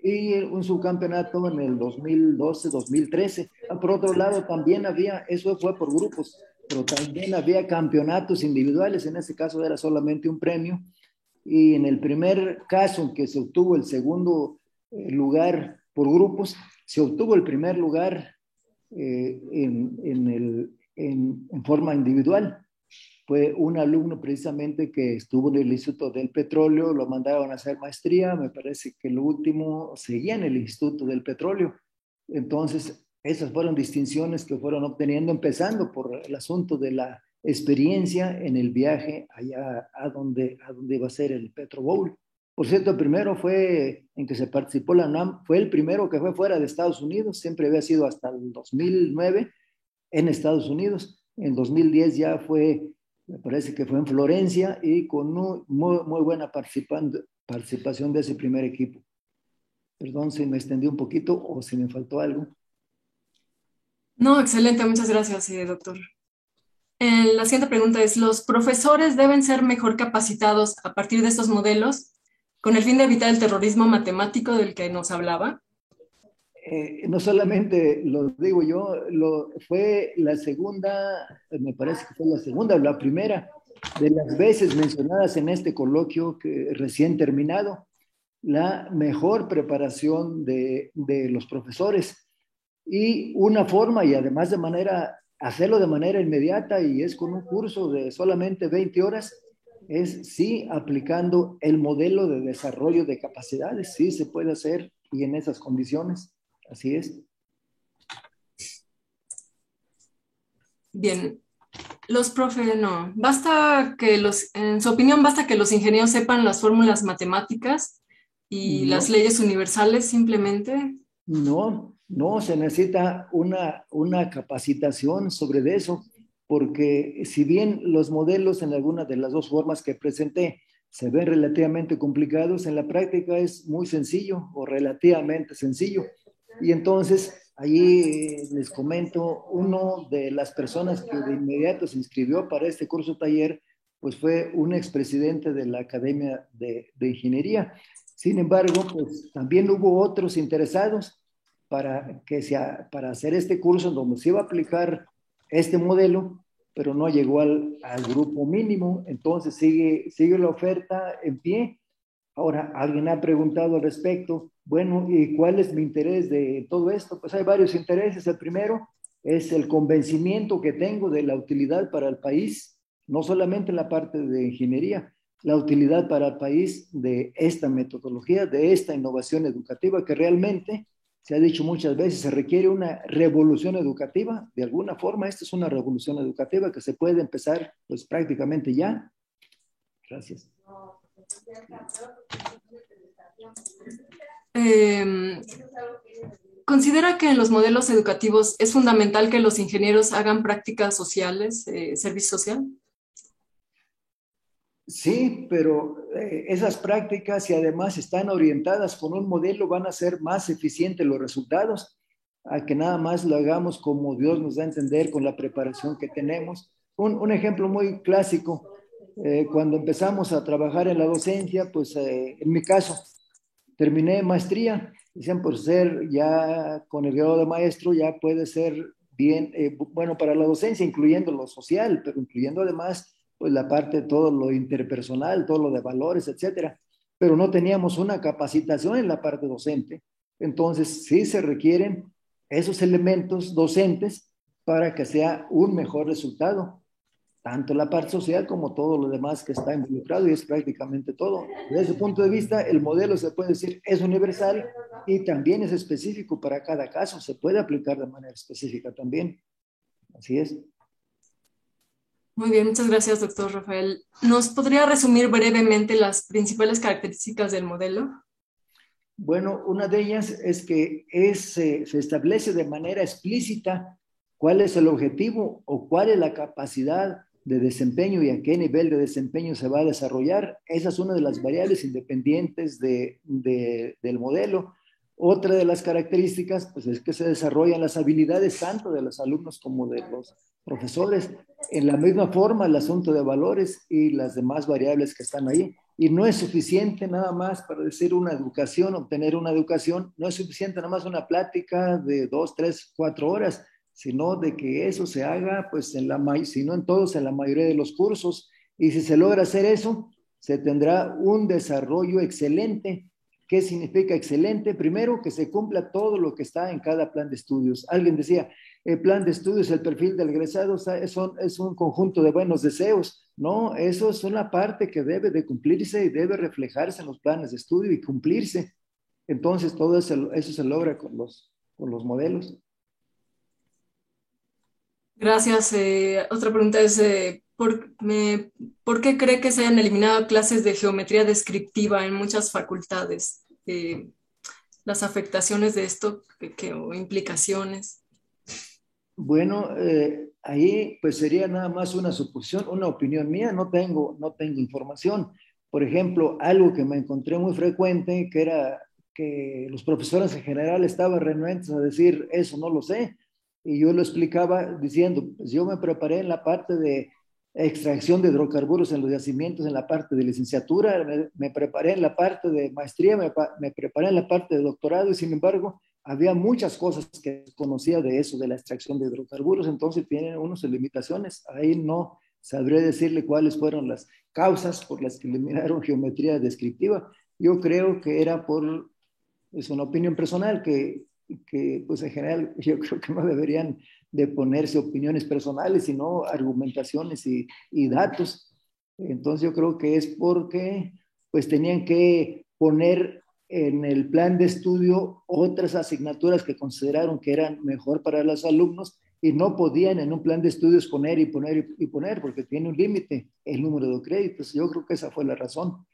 y un subcampeonato en el 2012, 2013. Por otro lado, también había, eso fue por grupos, pero también había campeonatos individuales, en ese caso era solamente un premio. Y en el primer caso en que se obtuvo el segundo eh, lugar por grupos, se obtuvo el primer lugar eh, en, en, el, en, forma individual. Fue un alumno precisamente que estuvo en el Instituto del Petróleo, lo mandaron a hacer maestría, me parece que el último seguía en el Instituto del Petróleo. Entonces, esas fueron distinciones que fueron obteniendo, empezando por el asunto de la experiencia en el viaje allá a donde, a donde iba a ser el Petro Bowl. Por cierto, primero fue en que se participó la UNAM, fue el primero que fue fuera de Estados Unidos, siempre había sido hasta el 2009 en Estados Unidos. En 2010 ya fue, me parece que fue en Florencia y con muy, muy buena participación de ese primer equipo. Perdón si me extendí un poquito o si me faltó algo.
No, excelente, muchas gracias, eh, doctor. Eh, la siguiente pregunta es, ¿los profesores deben ser mejor capacitados a partir de estos modelos con el fin de evitar el terrorismo matemático del que nos hablaba?
Eh, no solamente lo digo yo, lo, fue la segunda, me parece que fue la segunda o la primera de las veces mencionadas en este coloquio que recién terminado, la mejor preparación de, de los profesores y una forma y además de manera, hacerlo de manera inmediata y es con un curso de solamente 20 horas es sí aplicando el modelo de desarrollo de capacidades, sí se puede hacer y en esas condiciones, así es.
Bien, los profes, no, basta que los, en su opinión, basta que los ingenieros sepan las fórmulas matemáticas y las leyes universales simplemente.
No, no, se necesita una, una capacitación sobre eso porque si bien los modelos en alguna de las dos formas que presenté se ven relativamente complicados, en la práctica es muy sencillo o relativamente sencillo. Y entonces, allí les comento, uno de las personas que de inmediato se inscribió para este curso taller, pues fue un expresidente de la Academia de, Ingeniería. Sin embargo, pues también hubo otros interesados para, que sea, para hacer este curso donde se iba a aplicar este modelo, pero no llegó al, grupo mínimo, entonces sigue, sigue la oferta en pie. Ahora, alguien ha preguntado al respecto, bueno, ¿y cuál es mi interés de todo esto? Pues hay varios intereses. El primero es el convencimiento que tengo de la utilidad para el país, no solamente la parte de ingeniería, la utilidad para el país de esta metodología, de esta innovación educativa que realmente se ha dicho muchas veces, se requiere una revolución educativa. De alguna forma, esta es una revolución educativa que se puede empezar pues prácticamente ya. Gracias.
Eh, ¿Considera que en los modelos educativos es fundamental que los ingenieros hagan prácticas sociales, eh, servicio social?
Sí, pero eh, esas prácticas, y además están orientadas con un modelo, van a ser más eficientes los resultados, a que nada más lo hagamos como Dios nos da a entender con la preparación que tenemos. Un, ejemplo muy clásico, eh, cuando empezamos a trabajar en la docencia, pues eh, en mi caso, terminé maestría, dicen por ser ya con el grado de maestro, ya puede ser bien, bueno para la docencia, incluyendo lo social, pero incluyendo además pues la parte todo lo interpersonal, todo lo de valores, etcétera. Pero no teníamos una capacitación en la parte docente. Entonces, sí se requieren esos elementos docentes para que sea un mejor resultado, tanto la parte social como todo lo demás que está involucrado y es prácticamente todo. Desde ese punto de vista, el modelo se puede decir es universal y también es específico para cada caso, se puede aplicar de manera específica también. Así es.
Muy bien, muchas gracias, doctor Rafael. ¿Nos podría resumir brevemente las principales características del modelo?
Bueno, una de ellas es que es, eh, se establece de manera explícita cuál es el objetivo o cuál es la capacidad de desempeño y a qué nivel de desempeño se va a desarrollar. Esa es una de las variables independientes de, del modelo. Otra de las características pues, es que se desarrollan las habilidades tanto de los alumnos como de los profesores. En la misma forma, el asunto de valores y las demás variables que están ahí. Y no es suficiente nada más para decir una educación, obtener una educación, no es suficiente nada más una plática de dos, tres, cuatro horas, sino de que eso se haga, pues, en la, si no en todos, en la mayoría de los cursos. Y si se logra hacer eso, se tendrá un desarrollo excelente ¿Qué significa excelente? Primero, que se cumpla todo lo que está en cada plan de estudios. Alguien decía, el plan de estudios, el perfil del egresado es un, es un conjunto de buenos deseos. No, eso es una parte que debe de cumplirse y debe reflejarse en los planes de estudio y cumplirse. Entonces, todo eso, se logra con los, con los modelos.
Gracias. Eh, otra pregunta es, eh, ¿por, ¿por, qué cree que se hayan eliminado clases de geometría descriptiva en muchas facultades? Eh, las afectaciones de esto que, o implicaciones.
Bueno, ahí pues sería nada más una suposición, una opinión mía, no tengo, no tengo información. Por ejemplo, algo que me encontré muy frecuente, que era que los profesores en general estaban renuentes a decir, eso no lo sé, y yo lo explicaba diciendo, pues yo me preparé en la parte de extracción de hidrocarburos en los yacimientos, en la parte de licenciatura, me, preparé en la parte de maestría, me, preparé en la parte de doctorado y sin embargo había muchas cosas que conocía de eso, de la extracción de hidrocarburos, entonces tienen unas limitaciones. Ahí no sabré decirle cuáles fueron las causas por las que eliminaron geometría descriptiva. Yo creo que era por, es una opinión personal, que que pues en general yo creo que no deberían de ponerse opiniones personales, sino argumentaciones y, y datos. Entonces yo creo que es porque pues tenían que poner en el plan de estudio otras asignaturas que consideraron que eran mejor para los alumnos y no podían en un plan de estudios poner y poner y poner porque tiene un límite el número de créditos. Yo creo que esa fue la razón.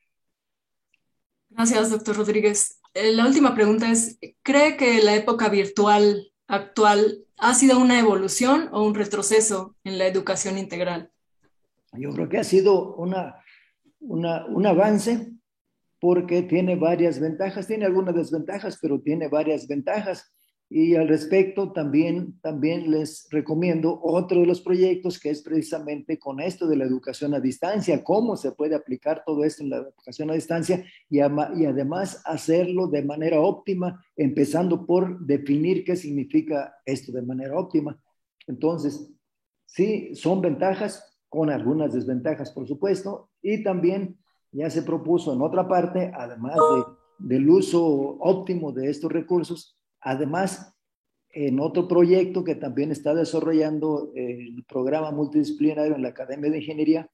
Gracias, doctor Rodríguez. Eh, la última pregunta es, ¿cree que la época virtual actual ha sido una evolución o un retroceso en la educación integral?
Yo creo que ha sido una, un avance porque tiene varias ventajas, tiene algunas desventajas, pero tiene varias ventajas. Y al respecto, también, también les recomiendo otro de los proyectos que es precisamente con esto de la educación a distancia, cómo se puede aplicar todo esto en la educación a distancia y, y además hacerlo de manera óptima, empezando por definir qué significa esto de manera óptima. Entonces, sí, son ventajas con algunas desventajas, por supuesto, y también ya se propuso en otra parte, además del uso óptimo de estos recursos, Además, en otro proyecto que también está desarrollando el programa multidisciplinario en la Academia de Ingeniería,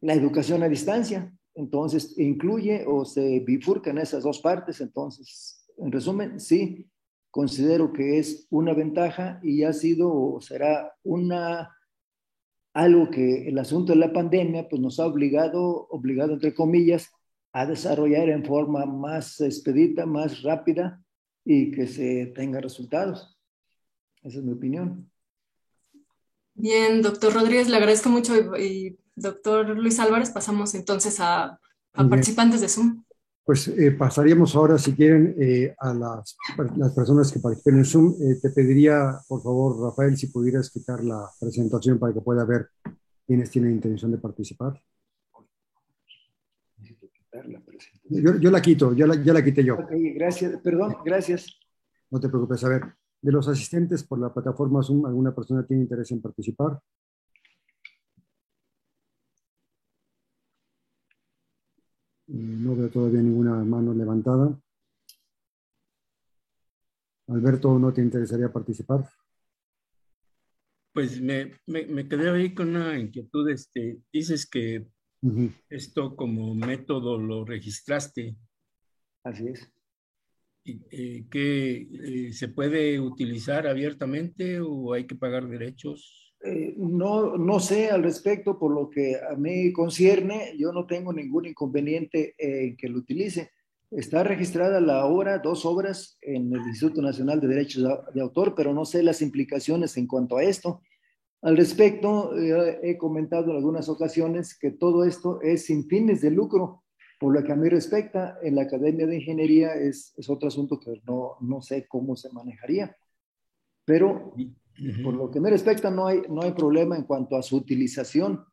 la educación a distancia. Entonces, incluye o se bifurca en esas dos partes. Entonces, en resumen, sí, considero que es una ventaja y ha sido o será una algo que el asunto de la pandemia pues nos ha obligado, obligado entre comillas, a desarrollar en forma más expedita, más rápida y que se tenga resultados. Esa es mi opinión.
Bien, doctor Rodríguez, le agradezco mucho y, doctor Luis Álvarez, pasamos entonces a, participantes de Zoom.
Pues eh, pasaríamos ahora, si quieren, eh, a las, las, personas que participen en Zoom. Eh, te pediría, por favor, Rafael, si pudieras quitar la presentación para que pueda ver quiénes tienen intención de participar. Yo, la quito, ya la, ya la quité yo.
Gracias, perdón, gracias.
No te preocupes, a ver, de los asistentes por la plataforma Zoom, ¿alguna persona tiene interés en participar? No veo todavía ninguna mano levantada. Alberto, ¿no te interesaría participar?
Pues me, me quedé ahí con una inquietud. Este, dices que esto como método lo registraste.
Así es.
¿Y, eh, ¿Que eh, se puede utilizar abiertamente o hay que pagar derechos?
Eh, no, no sé al respecto, por lo que a mí concierne, yo no tengo ningún inconveniente en que lo utilice. Está registrada la obra, dos obras en el Instituto Nacional de Derechos de Autor, pero no sé las implicaciones en cuanto a esto. Al respecto, eh, he comentado en algunas ocasiones que todo esto es sin fines de lucro. Por lo que a mí respecta, en la Academia de Ingeniería es, es otro asunto que no, no sé cómo se manejaría. Pero por lo que me respecta, no hay, no hay problema en cuanto a su utilización.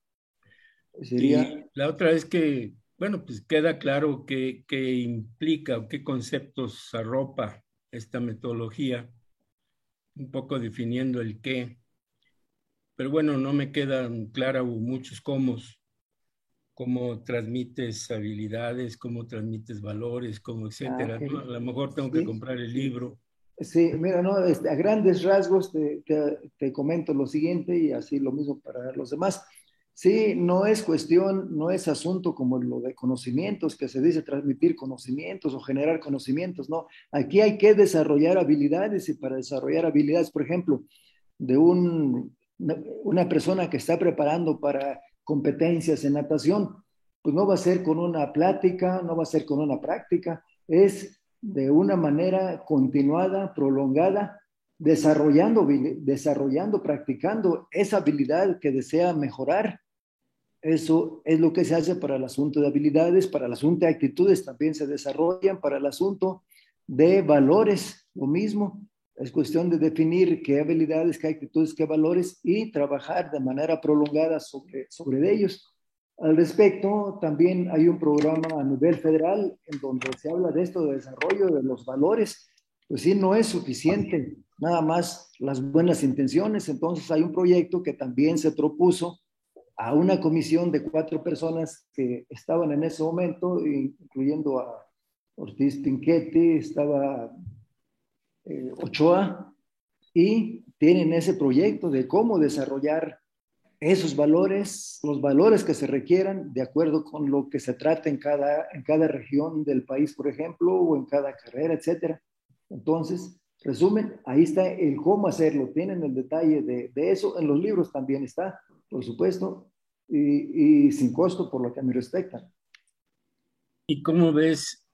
Sería... la otra es que, bueno, pues queda claro qué, qué implica o qué conceptos arropa esta metodología, un poco definiendo el qué. Pero bueno, no me quedan claros muchos cómo, cómo transmites habilidades, cómo transmites valores, cómo etcétera. Ah, a lo mejor tengo que comprar el libro
Sí, mira, no, este, a grandes rasgos te, te, comento lo siguiente y así lo mismo para los demás. Sí, no es cuestión, no es asunto como lo de conocimientos, que se dice transmitir conocimientos o generar conocimientos, no. Aquí hay que desarrollar habilidades y para desarrollar habilidades, por ejemplo, de un, una persona que está preparando para competencias en natación, pues no va a ser con una plática, no va a ser con una práctica, es de una manera continuada, prolongada, desarrollando, desarrollando, practicando esa habilidad que desea mejorar. Eso es lo que se hace para el asunto de habilidades, para el asunto de actitudes también se desarrollan, para el asunto de valores, lo mismo. Es cuestión de definir qué habilidades, qué actitudes, qué valores y trabajar de manera prolongada sobre, sobre ellos. Al respecto, también hay un programa a nivel federal en donde se habla de esto, de desarrollo de los valores. Pues sí, no es suficiente, nada más las buenas intenciones. Entonces hay un proyecto que también se propuso a una comisión de cuatro personas que estaban en ese momento, incluyendo a Ortiz Pinquete, estaba eh, Ochoa, y tienen ese proyecto de cómo desarrollar esos valores, los valores que se requieran de acuerdo con lo que se trata en cada, en cada región del país, por ejemplo, o en cada carrera, etcétera. Entonces, resumen, ahí está el cómo hacerlo. Tienen el detalle de, de eso. En los libros también está, por supuesto, y, y, sin costo por lo que me respecta.
¿Y cómo ves,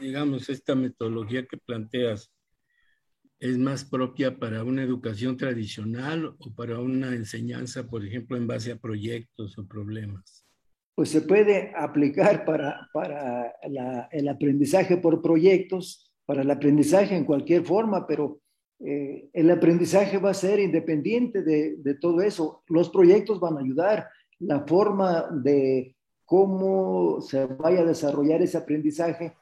digamos, esta metodología que planteas? Es más propia para una educación tradicional o para una enseñanza, por ejemplo, en base a proyectos o problemas?
Pues se puede aplicar para, para el aprendizaje por proyectos, para el aprendizaje en cualquier forma, pero eh, el aprendizaje va a ser independiente de, de todo eso. Los proyectos van a ayudar. La forma de cómo se vaya a desarrollar ese aprendizaje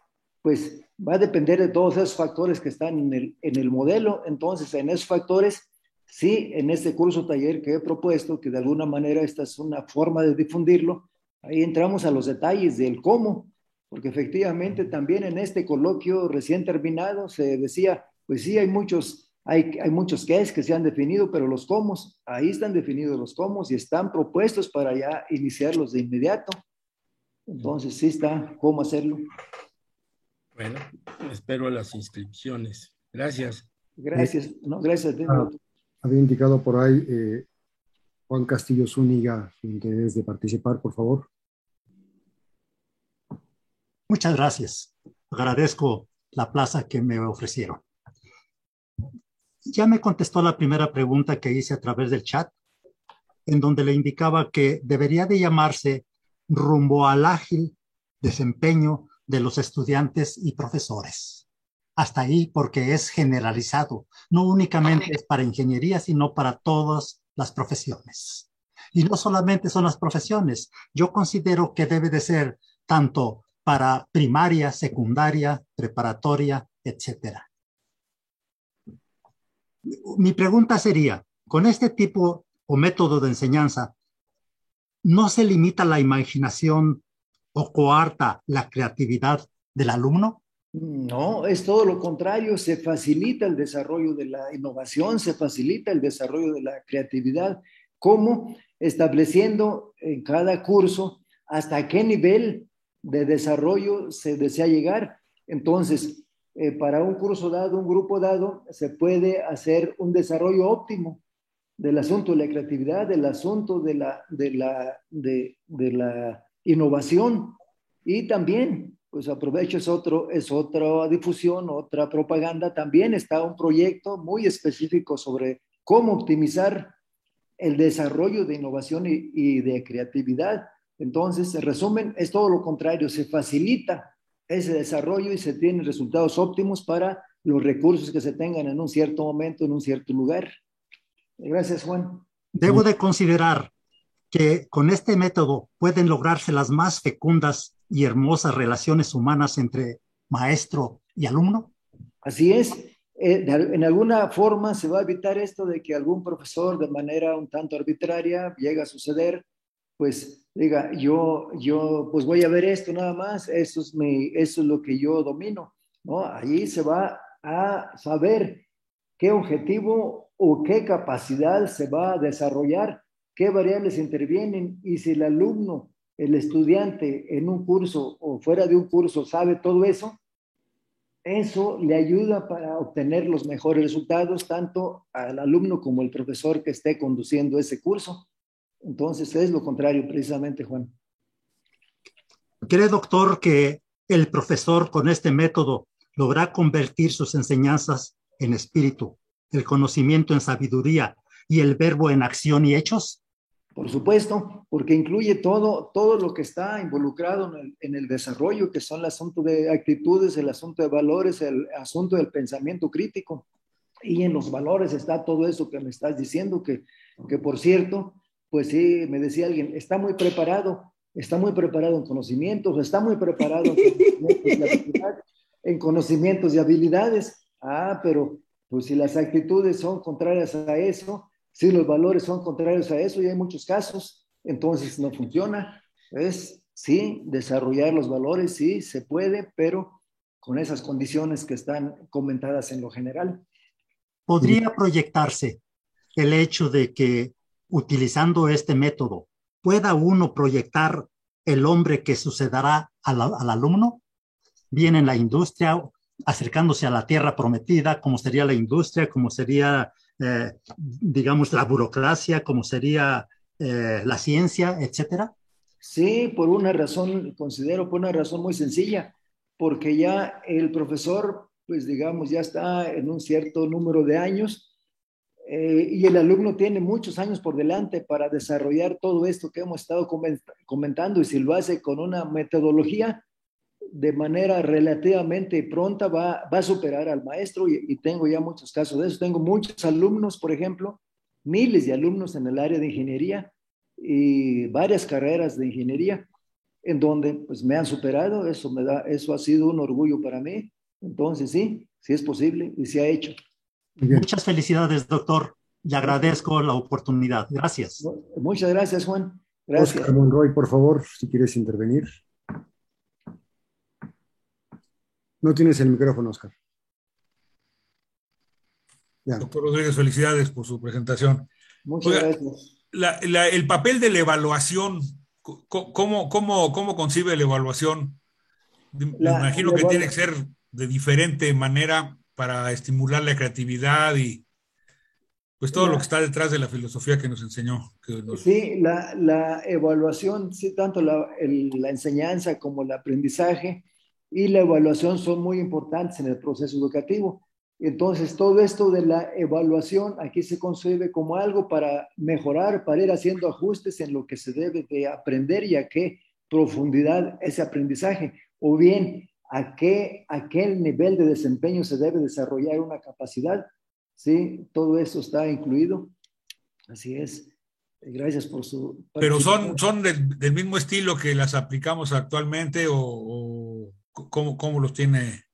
pues va a depender de todos esos factores que están en el, modelo. Entonces, en esos factores, sí, en este curso taller que he propuesto, que de alguna manera esta es una forma de difundirlo, ahí entramos a los detalles del cómo, porque efectivamente también en este coloquio recién terminado se decía, pues sí, hay muchos, hay, hay muchos es que se han definido, pero los cómo, ahí están definidos los cómo y están propuestos para ya iniciarlos de inmediato. Entonces, sí está cómo hacerlo.
Bueno, espero las inscripciones. Gracias.
Gracias. No, gracias.
Ah, había indicado por ahí eh, Juan Castillo Zúñiga su interés de participar, por favor.
Muchas gracias. Agradezco la plaza que me ofrecieron. Ya me contestó la primera pregunta que hice a través del chat, en donde le indicaba que debería de llamarse rumbo al ágil desempeño de los estudiantes y profesores. Hasta ahí porque es generalizado, no únicamente es para ingeniería, sino para todas las profesiones. Y no solamente son las profesiones, yo considero que debe de ser tanto para primaria, secundaria, preparatoria, etcétera. Mi pregunta sería, con este tipo o método de enseñanza, ¿no se limita la imaginación o coarta la creatividad del alumno?
No, es todo lo contrario, se facilita el desarrollo de la innovación, se facilita el desarrollo de la creatividad, ¿cómo? Estableciendo en cada curso hasta qué nivel de desarrollo se desea llegar. Entonces, eh, para un curso dado, un grupo dado, se puede hacer un desarrollo óptimo del asunto de la creatividad, del asunto de la, de la, de, de la innovación y también, pues aprovecho, es, otro, es otra difusión, otra propaganda, también está un proyecto muy específico sobre cómo optimizar el desarrollo de innovación y, de creatividad. Entonces, en resumen, es todo lo contrario, se facilita ese desarrollo y se tienen resultados óptimos para los recursos que se tengan en un cierto momento, en un cierto lugar. Gracias, Juan.
Debo de considerar que con este método pueden lograrse las más fecundas y hermosas relaciones humanas entre maestro y alumno.
Así es. Eh, en alguna forma se va a evitar esto de que algún profesor de manera un tanto arbitraria llegue a suceder, pues diga, yo, yo, pues voy a ver esto nada más, eso es, mi, eso es lo que yo domino, ¿no? Ahí se va a saber qué objetivo o qué capacidad se va a desarrollar, qué variables intervienen y si el alumno, el estudiante en un curso o fuera de un curso sabe todo eso, eso le ayuda para obtener los mejores resultados tanto al alumno como al profesor que esté conduciendo ese curso. Entonces es lo contrario precisamente, Juan.
¿Cree, doctor, que el profesor con este método logra convertir sus enseñanzas en espíritu, el conocimiento en sabiduría y el verbo en acción y hechos?
Por supuesto, porque incluye todo, todo lo que está involucrado en el, desarrollo, que son el asunto de actitudes, el asunto de valores, el asunto del pensamiento crítico. Y en los valores está todo eso que me estás diciendo, que, que por cierto, pues sí, me decía alguien, está muy preparado, está muy preparado en conocimientos, está muy preparado en conocimientos y habilidades. Ah, pero pues si las actitudes son contrarias a eso, si los valores son contrarios a eso, y hay muchos casos, entonces no funciona. Es, sí, desarrollar los valores, sí, se puede, pero con esas condiciones que están comentadas en lo general.
¿Podría proyectarse el hecho de que utilizando este método pueda uno proyectar el hombre que sucederá al, al alumno? bien en la industria, acercándose a la tierra prometida, como sería la industria, como sería, eh, digamos, la burocracia, como sería eh, la ciencia, etcétera?
Sí, por una razón, considero por una razón muy sencilla, porque ya el profesor, pues digamos, ya está en un cierto número de años eh, y el alumno tiene muchos años por delante para desarrollar todo esto que hemos estado comentando y si lo hace con una metodología, de manera relativamente pronta va, va a superar al maestro y, tengo ya muchos casos de eso. Tengo muchos alumnos, por ejemplo, miles de alumnos en el área de ingeniería y varias carreras de ingeniería en donde pues me han superado. Eso me da, eso ha sido un orgullo para mí. Entonces sí, sí es posible y se ha hecho.
Muchas felicidades, doctor. Le agradezco la oportunidad. Gracias.
Muchas gracias, Juan. Gracias.
Oscar Monroy, por favor, si quieres intervenir. No tienes el micrófono, Oscar.
Doctor Rodríguez, felicidades por su presentación.
Muchas gracias.
el papel de la evaluación, ¿cómo, cómo, cómo concibe la evaluación? Me imagino que tiene que ser de diferente manera para estimular la creatividad y pues todo lo que está detrás de la filosofía que nos enseñó.
Sí, la, la, evaluación, sí, tanto la, la enseñanza como el aprendizaje y la evaluación son muy importantes en el proceso educativo. Entonces, todo esto de la evaluación aquí se concibe como algo para mejorar, para ir haciendo ajustes en lo que se debe de aprender y a qué profundidad ese aprendizaje, o bien a qué, a qué nivel de desempeño se debe desarrollar una capacidad. Sí, todo eso está incluido. Así es. Gracias por su...
Pero son, son del, mismo estilo que las aplicamos actualmente o cómo, cómo los tiene.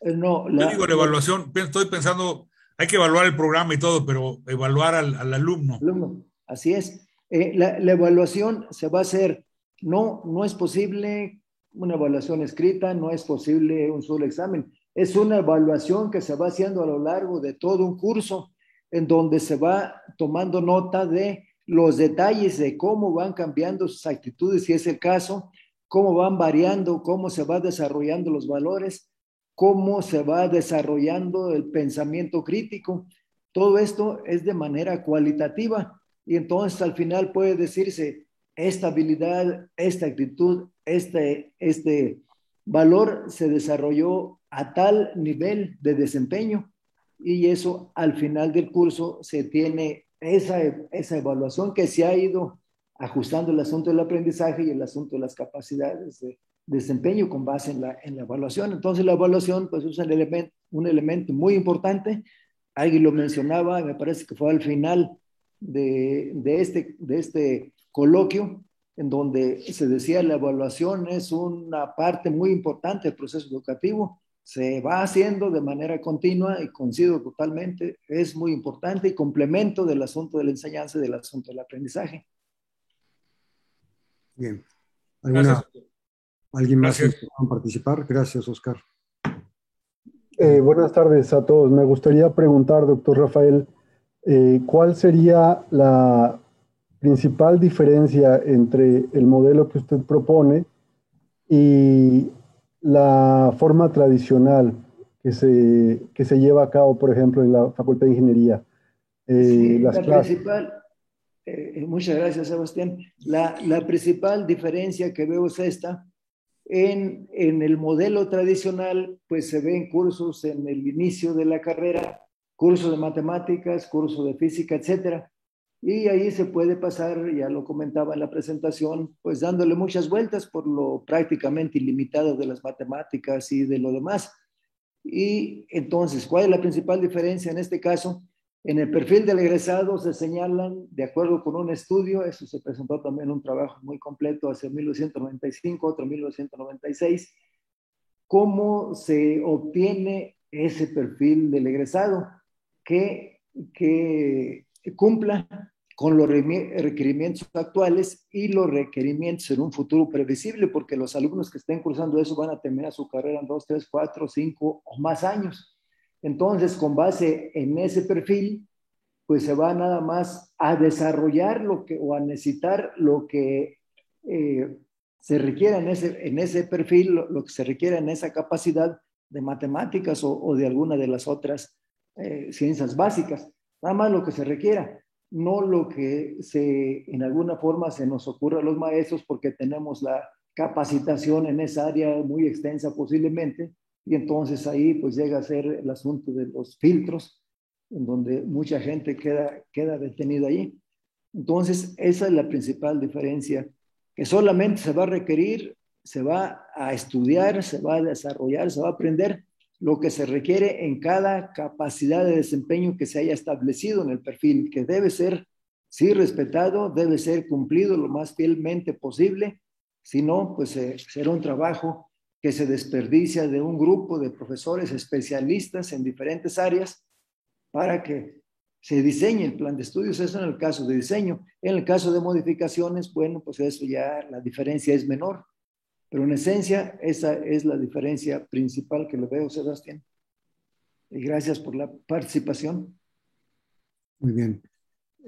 Eh, no,
la, Yo digo la evaluación, estoy pensando, hay que evaluar el programa y todo, pero evaluar al, al alumno.
alumno. Así es. Eh, la, la, evaluación se va a hacer, no, no es posible una evaluación escrita, no es posible un solo examen. Es una evaluación que se va haciendo a lo largo de todo un curso, en donde se va tomando nota de los detalles de cómo van cambiando sus actitudes, si es el caso, cómo van variando, cómo se va desarrollando los valores, cómo se va desarrollando el pensamiento crítico. Todo esto es de manera cualitativa y entonces al final puede decirse, esta habilidad, esta actitud, este, este valor se desarrolló a tal nivel de desempeño y eso al final del curso se tiene esa, esa evaluación que se ha ido ajustando el asunto del aprendizaje y el asunto de las capacidades de desempeño con base en la, en la evaluación. Entonces la evaluación pues es un elemento, un elemento muy importante. Alguien lo mencionaba, me parece que fue al final de, de, este, de este coloquio, en donde se decía la evaluación es una parte muy importante del proceso educativo, se va haciendo de manera continua y coincido totalmente, es muy importante y complemento del asunto de la enseñanza y del asunto del aprendizaje.
Bien. ¿Alguien más que participar? Gracias, Oscar.
Eh, buenas tardes a todos. Me gustaría preguntar, doctor Rafael, eh, ¿cuál sería la principal diferencia entre el modelo que usted propone y la forma tradicional que se, que se lleva a cabo, por ejemplo, en la Facultad de Ingeniería?
Eh, las clases. Eh, muchas gracias, Sebastián. La, la, principal diferencia que veo es esta. En, en, el modelo tradicional, pues se ven cursos en el inicio de la carrera, cursos de matemáticas, cursos de física, etcétera. Y ahí se puede pasar, ya lo comentaba en la presentación, pues dándole muchas vueltas por lo prácticamente ilimitado de las matemáticas y de lo demás. Y entonces, ¿cuál es la principal diferencia en este caso? En el perfil del egresado se señalan, de acuerdo con un estudio, eso se presentó también un trabajo muy completo hace 1995, otro 1996, cómo se obtiene ese perfil del egresado que, que cumpla con los requerimientos actuales y los requerimientos en un futuro previsible, porque los alumnos que estén cursando eso van a terminar su carrera en dos, tres, cuatro, cinco o más años. Entonces, con base en ese perfil, pues se va nada más a desarrollar lo que o a necesitar lo que eh, se requiera en ese, en ese perfil, lo, que se requiera en esa capacidad de matemáticas o, de alguna de las otras eh, ciencias básicas. Nada más lo que se requiera, no lo que se, en alguna forma se nos ocurra a los maestros porque tenemos la capacitación en esa área muy extensa posiblemente, y entonces ahí pues llega a ser el asunto de los filtros, en donde mucha gente queda, queda detenida ahí. Entonces, esa es la principal diferencia, que solamente se va a requerir, se va a estudiar, se va a desarrollar, se va a aprender lo que se requiere en cada capacidad de desempeño que se haya establecido en el perfil, que debe ser, sí, respetado, debe ser cumplido lo más fielmente posible, si no, pues eh, será un trabajo que se desperdicia de un grupo de profesores especialistas en diferentes áreas para que se diseñe el plan de estudios. Eso en el caso de diseño. En el caso de modificaciones, bueno, pues eso ya la diferencia es menor. Pero en esencia, esa es la diferencia principal que le veo, Sebastián. Y gracias por la participación.
Muy bien.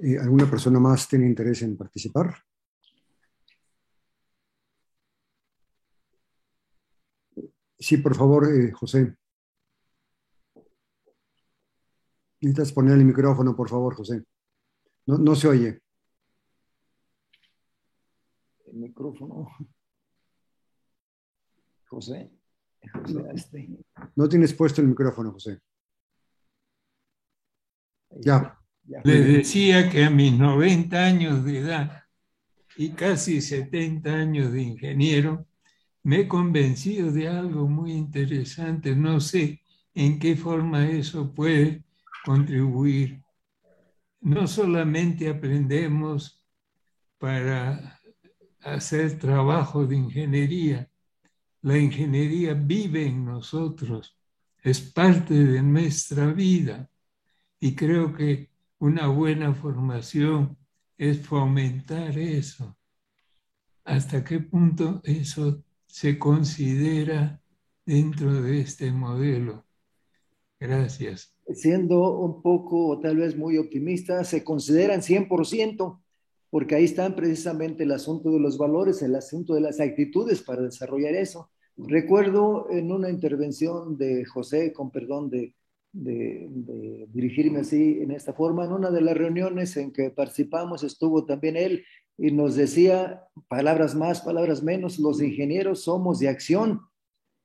Eh, ¿Alguna persona más tiene interés en participar? Sí, por favor, eh, José. Necesitas poner el micrófono, por favor, José. No, no se oye.
El micrófono. José. José
este. no tienes puesto el micrófono, José. Ya.
Le decía que a mis 90 años de edad y casi 70 años de ingeniero, me he convencido de algo muy interesante. No sé en qué forma eso puede contribuir. No solamente aprendemos para hacer trabajo de ingeniería, la ingeniería vive en nosotros, es parte de nuestra vida y creo que una buena formación es fomentar eso. ¿Hasta qué punto eso se considera dentro de este modelo? Gracias.
Siendo un poco, tal vez muy optimista, se consideran 100%, porque ahí están precisamente el asunto de los valores, el asunto de las actitudes para desarrollar eso. Recuerdo en una intervención de José, con perdón de, de, dirigirme así en esta forma. En una de las reuniones en que participamos estuvo también él y nos decía palabras más, palabras menos, los ingenieros somos de acción.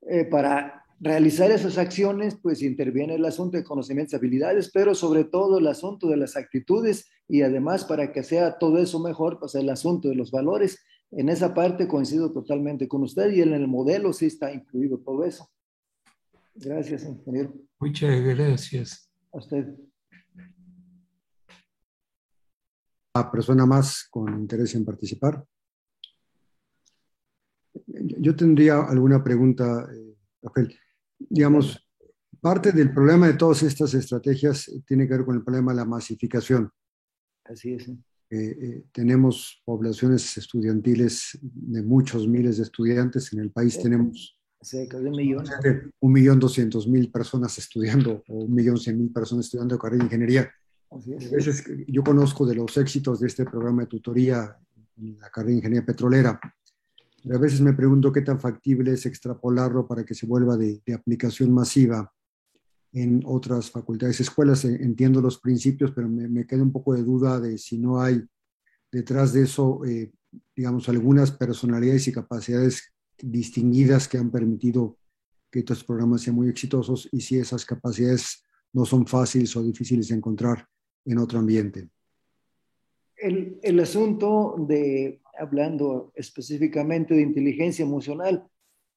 Eh, para realizar esas acciones, pues interviene el asunto de conocimientos y habilidades, pero sobre todo el asunto de las actitudes y además para que sea todo eso mejor, pues el asunto de los valores. En esa parte coincido totalmente con usted y en el modelo sí está incluido todo eso. Gracias, ingeniero.
Muchas gracias.
A usted.
¿La persona más con interés en participar? Yo tendría alguna pregunta, eh, Rafael. Digamos, parte del problema de todas estas estrategias tiene que ver con el problema de la masificación.
Así es. Eh,
eh, tenemos poblaciones estudiantiles de muchos miles de estudiantes. En el país tenemos
cerca de un millón.
Un millón doscientos mil personas estudiando o un millón cien mil personas estudiando carrera de ingeniería. Yo conozco de los éxitos de este programa de tutoría en la carrera de ingeniería petrolera. Pero a veces me pregunto qué tan factible es extrapolarlo para que se vuelva de, aplicación masiva en otras facultades, escuelas. Entiendo los principios, pero me, me, queda un poco de duda de si no hay detrás de eso, eh, digamos, algunas personalidades y capacidades distinguidas que han permitido que estos programas sean muy exitosos y si esas capacidades no son fáciles o difíciles de encontrar en otro ambiente.
El, el asunto de, hablando específicamente de inteligencia emocional,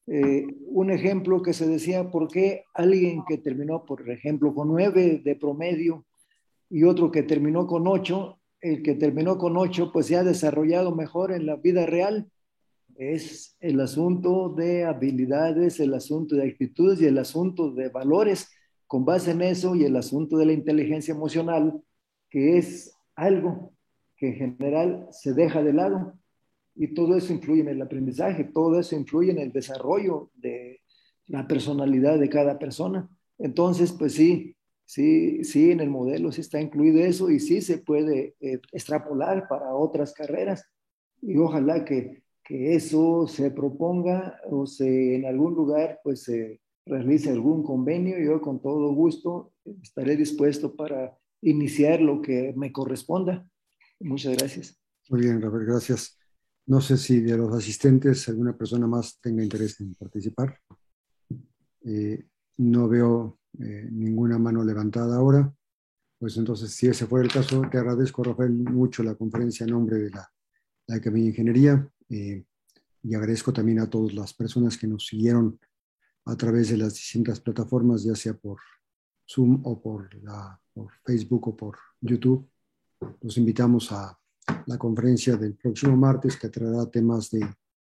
eh, un ejemplo que se decía, ¿por qué alguien que terminó, por ejemplo, con nueve de promedio y otro que terminó con ocho, el que terminó con ocho, pues se ha desarrollado mejor en la vida real es el asunto de habilidades, el asunto de actitudes y el asunto de valores. Con base en eso y el asunto de la inteligencia emocional, que es algo que en general se deja de lado. Y todo eso influye en el aprendizaje, todo eso influye en el desarrollo de la personalidad de cada persona. Entonces, pues sí, sí, sí, en el modelo sí está incluido eso y sí se puede eh, extrapolar para otras carreras. Y ojalá que que eso se proponga o se en algún lugar pues se realice algún convenio, yo con todo gusto estaré dispuesto para iniciar lo que me corresponda. Muchas gracias.
Muy bien, Rafael, gracias. No sé si de los asistentes alguna persona más tenga interés en participar. Eh, no veo eh, ninguna mano levantada ahora. Pues entonces, si ese fuera el caso, te agradezco, Rafael, mucho la conferencia en nombre de la, la Academia de Ingeniería. Eh, y agradezco también a todas las personas que nos siguieron a través de las distintas plataformas, ya sea por Zoom o por, la, por Facebook o por YouTube. Los invitamos a la conferencia del próximo martes que traerá temas del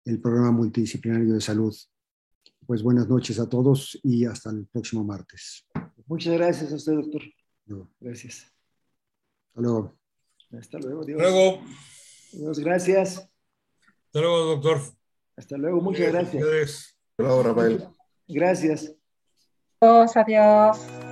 el programa multidisciplinario de salud. Pues buenas noches a todos y hasta el próximo martes.
Muchas gracias a usted, doctor. Gracias.
Hasta luego.
Hasta luego.
Dios. Luego.
Dios, gracias.
Hasta luego, doctor.
Hasta luego, muchas gracias.
Hasta luego, Rafael.
Gracias.
Adiós, adiós.